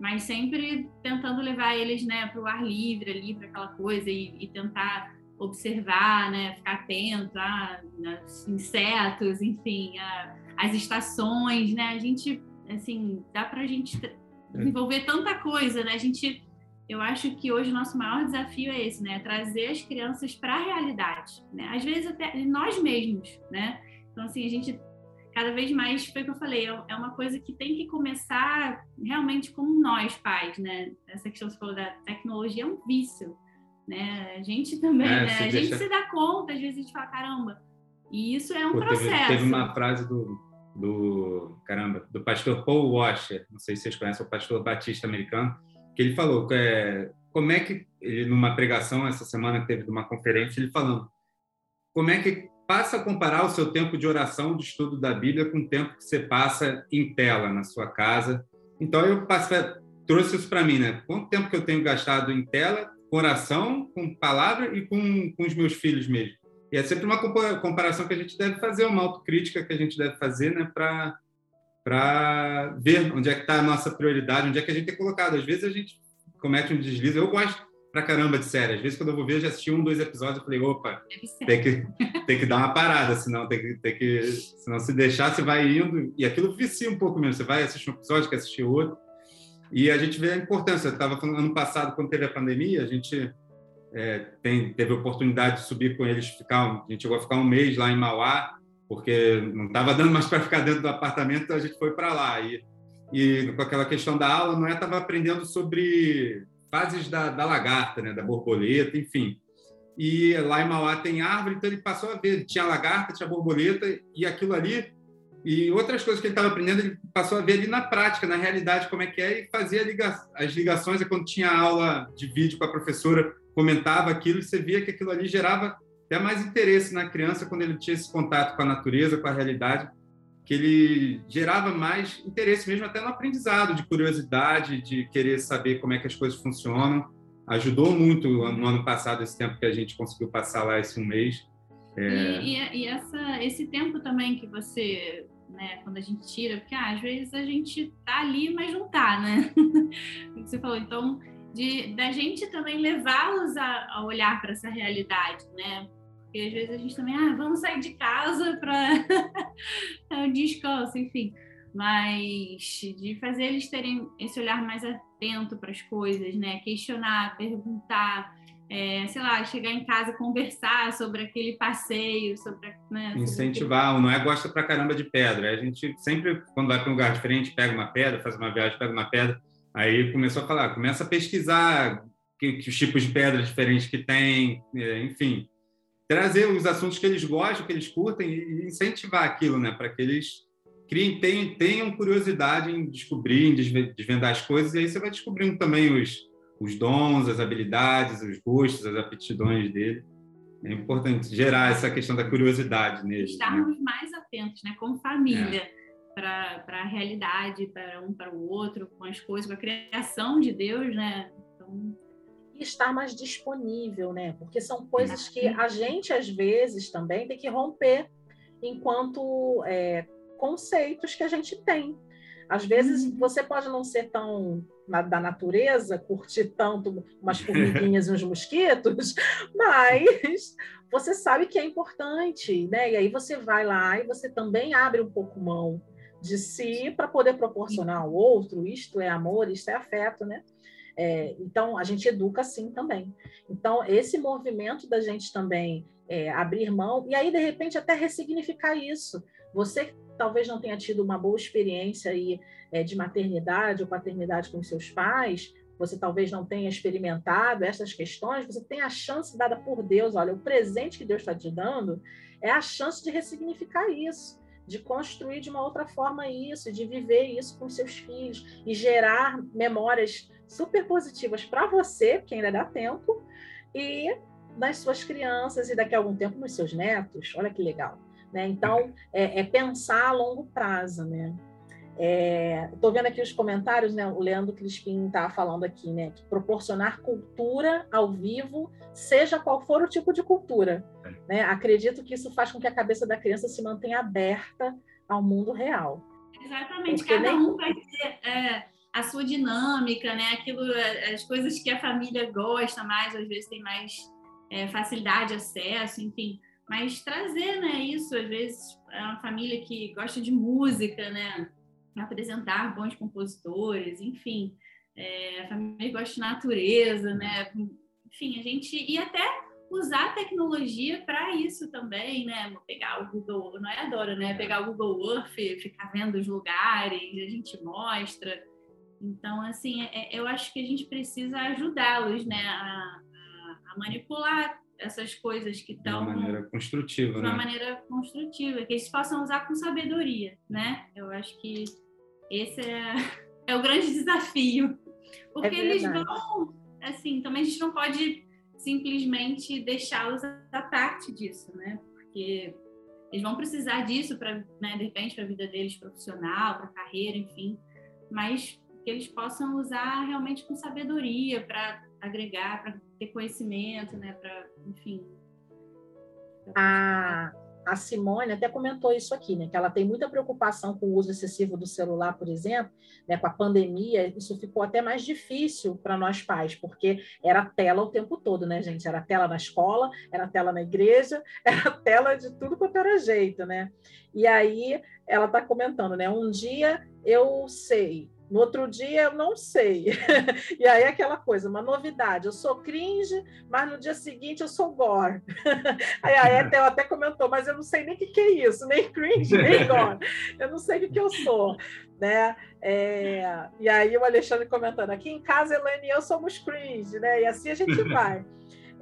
mas sempre tentando levar eles né, para o ar livre ali, para aquela coisa, e, e, tentar observar, né, ficar atento a né, insetos, enfim, a, as estações, né? A gente, assim, dá para a gente desenvolver tanta coisa, né? A gente, eu acho que hoje o nosso maior desafio é esse, né? Trazer as crianças para a realidade, né? Às vezes até nós mesmos, né? Então, assim, a gente cada vez mais, foi o que eu falei, é, é uma coisa que tem que começar realmente como nós, pais, né? Essa questão que você falou da tecnologia é um vício, né? A gente também, é, né? A deixa... gente se dá conta, às vezes a gente fala, caramba, e isso é um Pô, processo. Teve, teve, uma frase do, do, caramba, do pastor Paul Washer, não sei se vocês conhecem, o pastor batista americano, que ele falou é, como é que, ele numa pregação essa semana que teve de uma conferência, ele falando, como é que passa a comparar o seu tempo de oração, de estudo da Bíblia, com o tempo que você passa em tela na sua casa. Então, eu trouxe isso para mim, né? Quanto tempo que eu tenho gastado em tela, com oração, com palavra e com, com os meus filhos mesmo. E é sempre uma comparação que a gente deve fazer, uma autocrítica que a gente deve fazer, né? Para para ver onde é que está a nossa prioridade, onde é que a gente tem colocado. Às vezes a gente comete um deslize. Eu gosto pra caramba de série. Às vezes, quando eu vou ver, eu já assisti um, dois episódios, eu falei, opa, tem que, tem que dar uma parada, senão tem que, tem que. Senão se deixar, você vai indo. E aquilo vicia um pouco mesmo. Você vai assistir um episódio, quer assistir outro. E a gente vê a importância. Eu estava falando ano passado, quando teve a pandemia, a gente é, tem, teve a oportunidade de subir com eles, ficar, a gente chegou a ficar um mês lá em Mauá, porque não estava dando mais para ficar dentro do apartamento, então a gente foi para lá. E, e com aquela questão da aula, não é? Estava aprendendo sobre fases da, da lagarta, né? da borboleta, enfim. E lá em Mauá tem árvore, então ele passou a ver, tinha lagarta, tinha borboleta, e aquilo ali, e outras coisas que ele estava aprendendo, ele passou a ver ali na prática, na realidade, como é que é, e fazia liga as ligações, é quando tinha aula de vídeo com a professora, comentava aquilo, e você via que aquilo ali gerava até mais interesse na criança quando ele tinha esse contato com a natureza, com a realidade, que ele gerava mais interesse mesmo até no aprendizado, de curiosidade, de querer saber como é que as coisas funcionam. Ajudou muito no ano passado, esse tempo que a gente conseguiu passar lá esse um mês. É... E, e, e essa, esse tempo também que você, né, quando a gente tira, porque ah, às vezes a gente tá ali, mas não tá, né? você falou, então, de, da gente também levá-los a, a olhar para essa realidade, né? Porque às vezes a gente também, ah, vamos sair de casa para um descanso, enfim. Mas de fazer eles terem esse olhar mais atento para as coisas, né? Questionar, perguntar, é, sei lá, chegar em casa conversar sobre aquele passeio, sobre. Né, Incentivar, sobre... não é gosta pra caramba de pedra. A gente sempre, quando vai para um lugar diferente, pega uma pedra, faz uma viagem, pega uma pedra. Aí começou a falar, começa a pesquisar que, que os tipos de pedras diferentes que tem, é, enfim trazer os assuntos que eles gostam, que eles curtem e incentivar aquilo, né, para que eles criem, tenham, tenham curiosidade em descobrir, em desvendar as coisas, e aí você vai descobrindo também os, os dons, as habilidades, os gostos, as aptidões dele. É importante gerar essa questão da curiosidade neles. Né? Estarmos né? mais atentos, né, como família, é. para a realidade, para um para o outro, com as coisas, com a criação de Deus, né? Então, estar mais disponível, né? Porque são coisas que a gente, às vezes, também tem que romper enquanto é, conceitos que a gente tem. Às vezes uhum. você pode não ser tão na, da natureza, curtir tanto umas formiguinhas e uns mosquitos, mas você sabe que é importante, né? E aí você vai lá e você também abre um pouco mão de si para poder proporcionar ao outro. Isto é amor, isto é afeto, né? É, então, a gente educa assim também. Então, esse movimento da gente também é, abrir mão, e aí, de repente, até ressignificar isso. Você talvez não tenha tido uma boa experiência aí, é, de maternidade ou paternidade com seus pais, você talvez não tenha experimentado essas questões, você tem a chance dada por Deus, olha, o presente que Deus está te dando é a chance de ressignificar isso de construir de uma outra forma isso, de viver isso com seus filhos e gerar memórias super positivas para você, que ainda dá tempo, e nas suas crianças e daqui a algum tempo nos seus netos. Olha que legal. Né? Então, é, é pensar a longo prazo. Né? Estou é, vendo aqui os comentários, né? o Leandro Crispim está falando aqui, né? que proporcionar cultura ao vivo, seja qual for o tipo de cultura. Né? Acredito que isso faz com que a cabeça da criança se mantenha aberta ao mundo real. Exatamente, Porque cada nem... um vai ter... É a sua dinâmica, né? Aquilo, as coisas que a família gosta mais, às vezes tem mais é, facilidade de acesso, enfim. Mas trazer, né? Isso, às vezes é uma família que gosta de música, né? Apresentar bons compositores, enfim. É, a família gosta de natureza, né? Enfim, a gente e até usar a tecnologia para isso também, né? Pegar o Google, não é adora, né? Pegar o Google Earth, ficar vendo os lugares, a gente mostra. Então, assim, é, é, eu acho que a gente precisa ajudá-los, né, a, a, manipular essas coisas que estão de uma maneira construtiva, de uma né? maneira construtiva, que eles possam usar com sabedoria, né? Eu acho que esse é, é o grande desafio, porque é eles vão, assim, também a gente não pode simplesmente deixá-los à parte disso, né? porque eles vão precisar disso para, né, de repente, para a vida deles profissional, para a carreira, enfim, mas que eles possam usar realmente com sabedoria para agregar, para ter conhecimento, né, para, enfim. Pra a Simone até comentou isso aqui, né? Que ela tem muita preocupação com o uso excessivo do celular, por exemplo, né? Com a pandemia, isso ficou até mais difícil para nós pais, porque era tela o tempo todo, né, gente? Era tela na escola, era tela na igreja, era tela de tudo quanto era jeito, né? E aí ela está comentando, né? Um dia eu sei, no outro dia eu não sei. e aí aquela coisa, uma novidade. Eu sou cringe, mas no dia seguinte eu sou gore. aí a Ethel até comentou, mas eu não sei nem o que, que é isso, nem cringe, nem gore. Eu não sei o que, que eu sou. Né? É... E aí o Alexandre comentando, aqui em casa, Elaine e eu somos cringe, né? E assim a gente vai.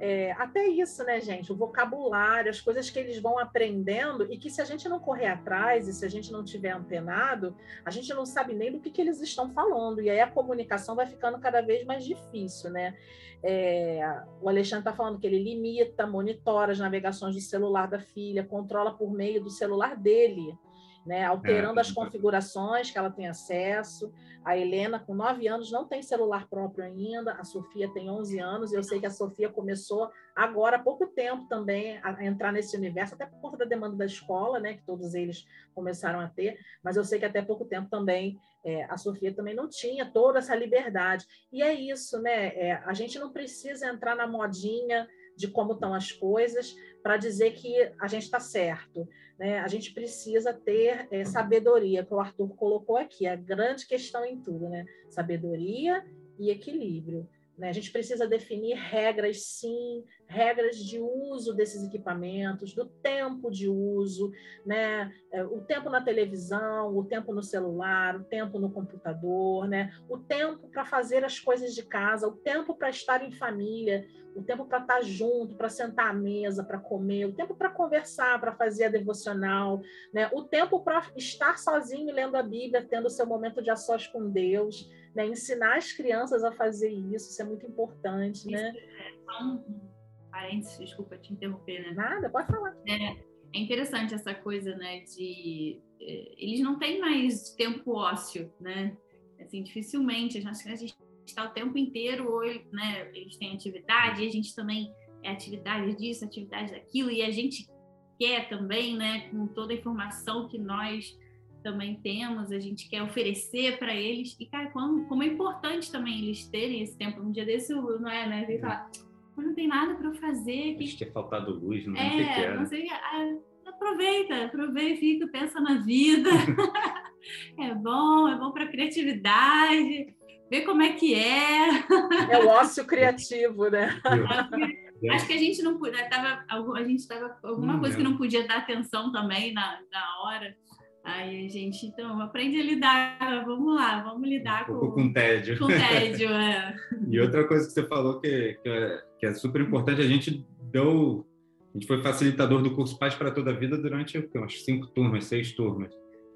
É, até isso, né, gente? O vocabulário, as coisas que eles vão aprendendo e que se a gente não correr atrás e se a gente não tiver antenado, a gente não sabe nem do que, que eles estão falando. E aí a comunicação vai ficando cada vez mais difícil, né? É, o Alexandre está falando que ele limita, monitora as navegações do celular da filha, controla por meio do celular dele né, alterando é, as configurações que ela tem acesso. A Helena, com nove anos, não tem celular próprio ainda, a Sofia tem 11 anos, e eu sei que a Sofia começou agora há pouco tempo também a entrar nesse universo, até por conta da demanda da escola, né, que todos eles começaram a ter, mas eu sei que até pouco tempo também é, a Sofia também não tinha toda essa liberdade. E é isso, né? É, a gente não precisa entrar na modinha de como estão as coisas para dizer que a gente está certo. Né? A gente precisa ter é, sabedoria, que o Arthur colocou aqui, a grande questão em tudo, né? Sabedoria e equilíbrio. Né? A gente precisa definir regras, sim, regras de uso desses equipamentos, do tempo de uso, né? É, o tempo na televisão, o tempo no celular, o tempo no computador, né? o tempo para fazer as coisas de casa, o tempo para estar em família, o tempo para estar junto, para sentar à mesa, para comer, o tempo para conversar, para fazer a devocional, né? o tempo para estar sozinho lendo a Bíblia, tendo o seu momento de a sós com Deus né? Ensinar as crianças a fazer isso, isso é muito importante, né? É só um parênteses, desculpa te interromper, né? Nada, pode falar. É, é interessante essa coisa, né, de... É, eles não têm mais tempo ósseo, né? Assim, dificilmente, a gente está o tempo inteiro, ou, né, eles têm atividade, e a gente também é atividade disso, atividade daquilo, e a gente quer também, né, com toda a informação que nós também temos, a gente quer oferecer para eles. E, cara, como, como, é importante também eles terem esse tempo. Um dia desse, não é, né? Veio falar, não tem nada para fazer. Que... Acho que é faltado luz, não é? Que é, não sei, ah, aproveita, aproveita, fica, pensa na vida. é bom, é bom para criatividade. Vê como é que é. É o ócio criativo, né? Acho que a gente não podia, tava, a gente tava alguma hum, coisa que não podia dar atenção também na, na hora. Aí a gente, então, aprende a lidar, vamos lá, vamos lidar um com, com tédio. Com tédio, é. e outra coisa que você falou que, que, é, que é super importante, a gente deu, a gente foi facilitador do curso Paz para Toda a Vida durante umas cinco turmas, seis turmas.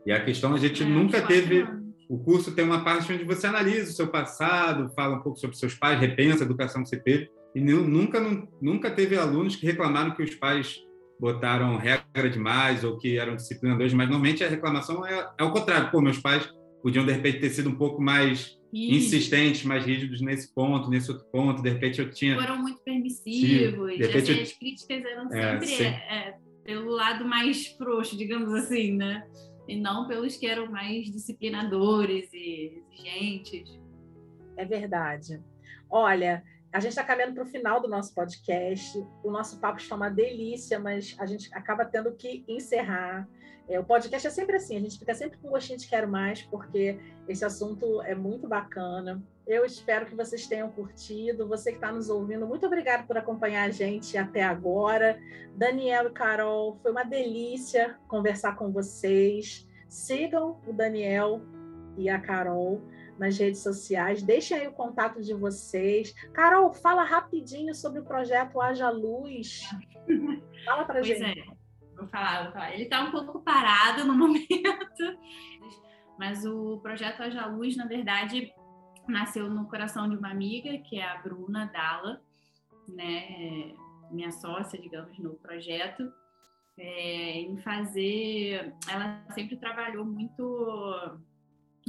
E a questão, a gente é, nunca teve... O curso tem uma parte onde você analisa o seu passado, fala um pouco sobre seus pais, repensa a educação que você teve, e nunca, nunca teve alunos que reclamaram que os pais botaram regra demais ou que eram disciplinadores, mas normalmente a reclamação é, é o contrário. Pô, meus pais podiam, de repente, ter sido um pouco mais insistentes, mais rígidos nesse ponto, nesse outro ponto. De repente, eu tinha... Foram muito permissivos. Sim, de repente, assim, eu... As críticas eram é, sempre é, é, pelo lado mais frouxo, digamos assim, né? E não pelos que eram mais disciplinadores e exigentes. É verdade. Olha, a gente está caminhando para o final do nosso podcast. O nosso papo está uma delícia, mas a gente acaba tendo que encerrar. É, o podcast é sempre assim, a gente fica sempre com gostinho de quero mais, porque esse assunto é muito bacana. Eu espero que vocês tenham curtido. Você que está nos ouvindo, muito obrigado por acompanhar a gente até agora. Daniel e Carol, foi uma delícia conversar com vocês. Sigam o Daniel e a Carol nas redes sociais. Deixem aí o contato de vocês. Carol, fala rapidinho sobre o projeto Haja Luz. Fala para gente. É. Vou falar, vou falar. Ele está um pouco parado no momento, mas o projeto Haja Luz, na verdade, nasceu no coração de uma amiga, que é a Bruna Dalla, né? minha sócia, digamos, no projeto. é, em fazer. Ela sempre trabalhou muito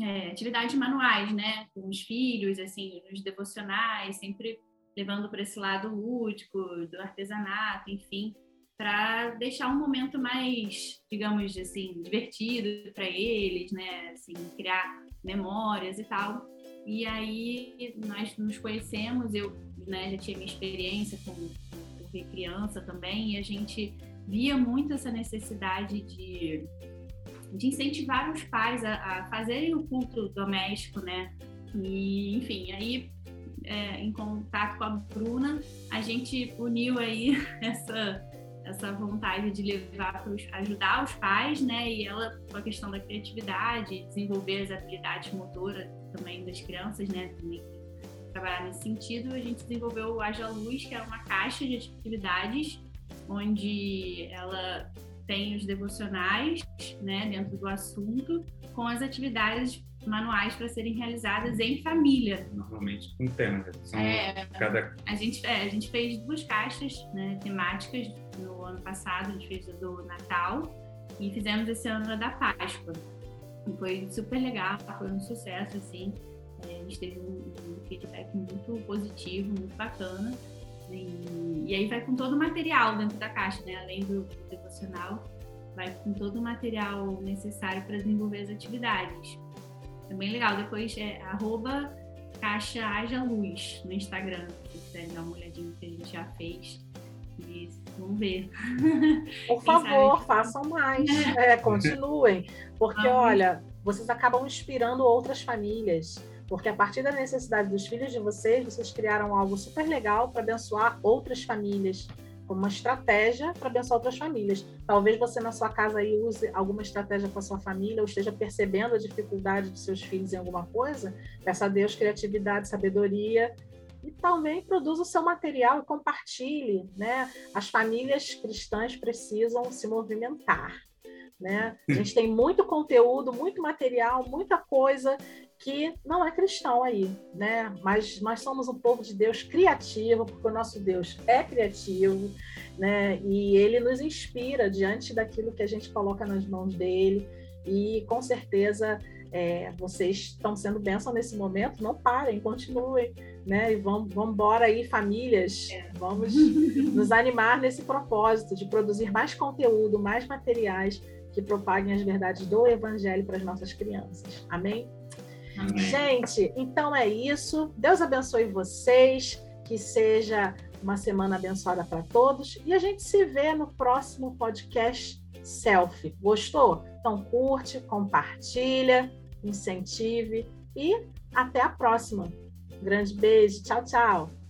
é, atividades manuais, né, com os filhos, assim, nos devocionais, sempre levando para esse lado lúdico, do artesanato, enfim, para deixar um momento mais, digamos assim, divertido para eles, né, assim, criar memórias e tal. E aí nós nos conhecemos, eu né, já tinha minha experiência com, com criança também, e a gente via muito essa necessidade de, de incentivar os pais a, a fazerem o culto doméstico, né? E, enfim, aí é, em contato com a Bruna, a gente uniu aí essa, essa vontade de levar para ajudar os pais, né? E ela com a questão da criatividade, desenvolver as habilidades motoras também das crianças, né? Também trabalhar nesse sentido, a gente desenvolveu o Haja Luz, que é uma caixa de atividades onde ela tem os devocionais, né, dentro do assunto, com as atividades manuais para serem realizadas em família. Normalmente com temas. São é, cada... a, gente, é, a gente fez duas caixas né, temáticas no ano passado, a gente fez a do Natal e fizemos esse ano a da Páscoa. E foi super legal, foi um sucesso, assim. É, a gente teve um, um feedback muito positivo, muito bacana. E, e, aí vai com todo o material dentro da caixa, né? Além do, do devocional, vai com todo o material necessário para desenvolver as atividades. É bem legal. Depois é arroba caixa haja luz no Instagram, se quiser dar uma olhadinha que a gente já fez. E vamos ver. Por favor, façam mais. É, continuem. Porque, olha, vocês acabam inspirando outras famílias. Porque a partir da necessidade dos filhos de vocês, vocês criaram algo super legal para abençoar outras famílias como uma estratégia para abençoar outras famílias. Talvez você na sua casa aí use alguma estratégia com a sua família ou esteja percebendo a dificuldade dos seus filhos em alguma coisa. Peça a Deus criatividade, sabedoria e também produza o seu material e compartilhe, né? As famílias cristãs precisam se movimentar. Né? A gente tem muito conteúdo, muito material, muita coisa que não é cristão aí, né? Mas nós somos um povo de Deus criativo, porque o nosso Deus é criativo, né? E ele nos inspira diante daquilo que a gente coloca nas mãos dele. E com certeza é, vocês estão sendo bênção nesse momento, não parem, continuem, né? E vamos, vamos embora aí, famílias, é. vamos nos animar nesse propósito de produzir mais conteúdo, mais materiais que propaguem as verdades do Evangelho para as nossas crianças. Amém? Amém? Gente, então é isso. Deus abençoe vocês, que seja uma semana abençoada para todos e a gente se vê no próximo podcast Selfie. Gostou? Então curte, compartilha, incentive e até a próxima. grande beijo. Tchau, tchau.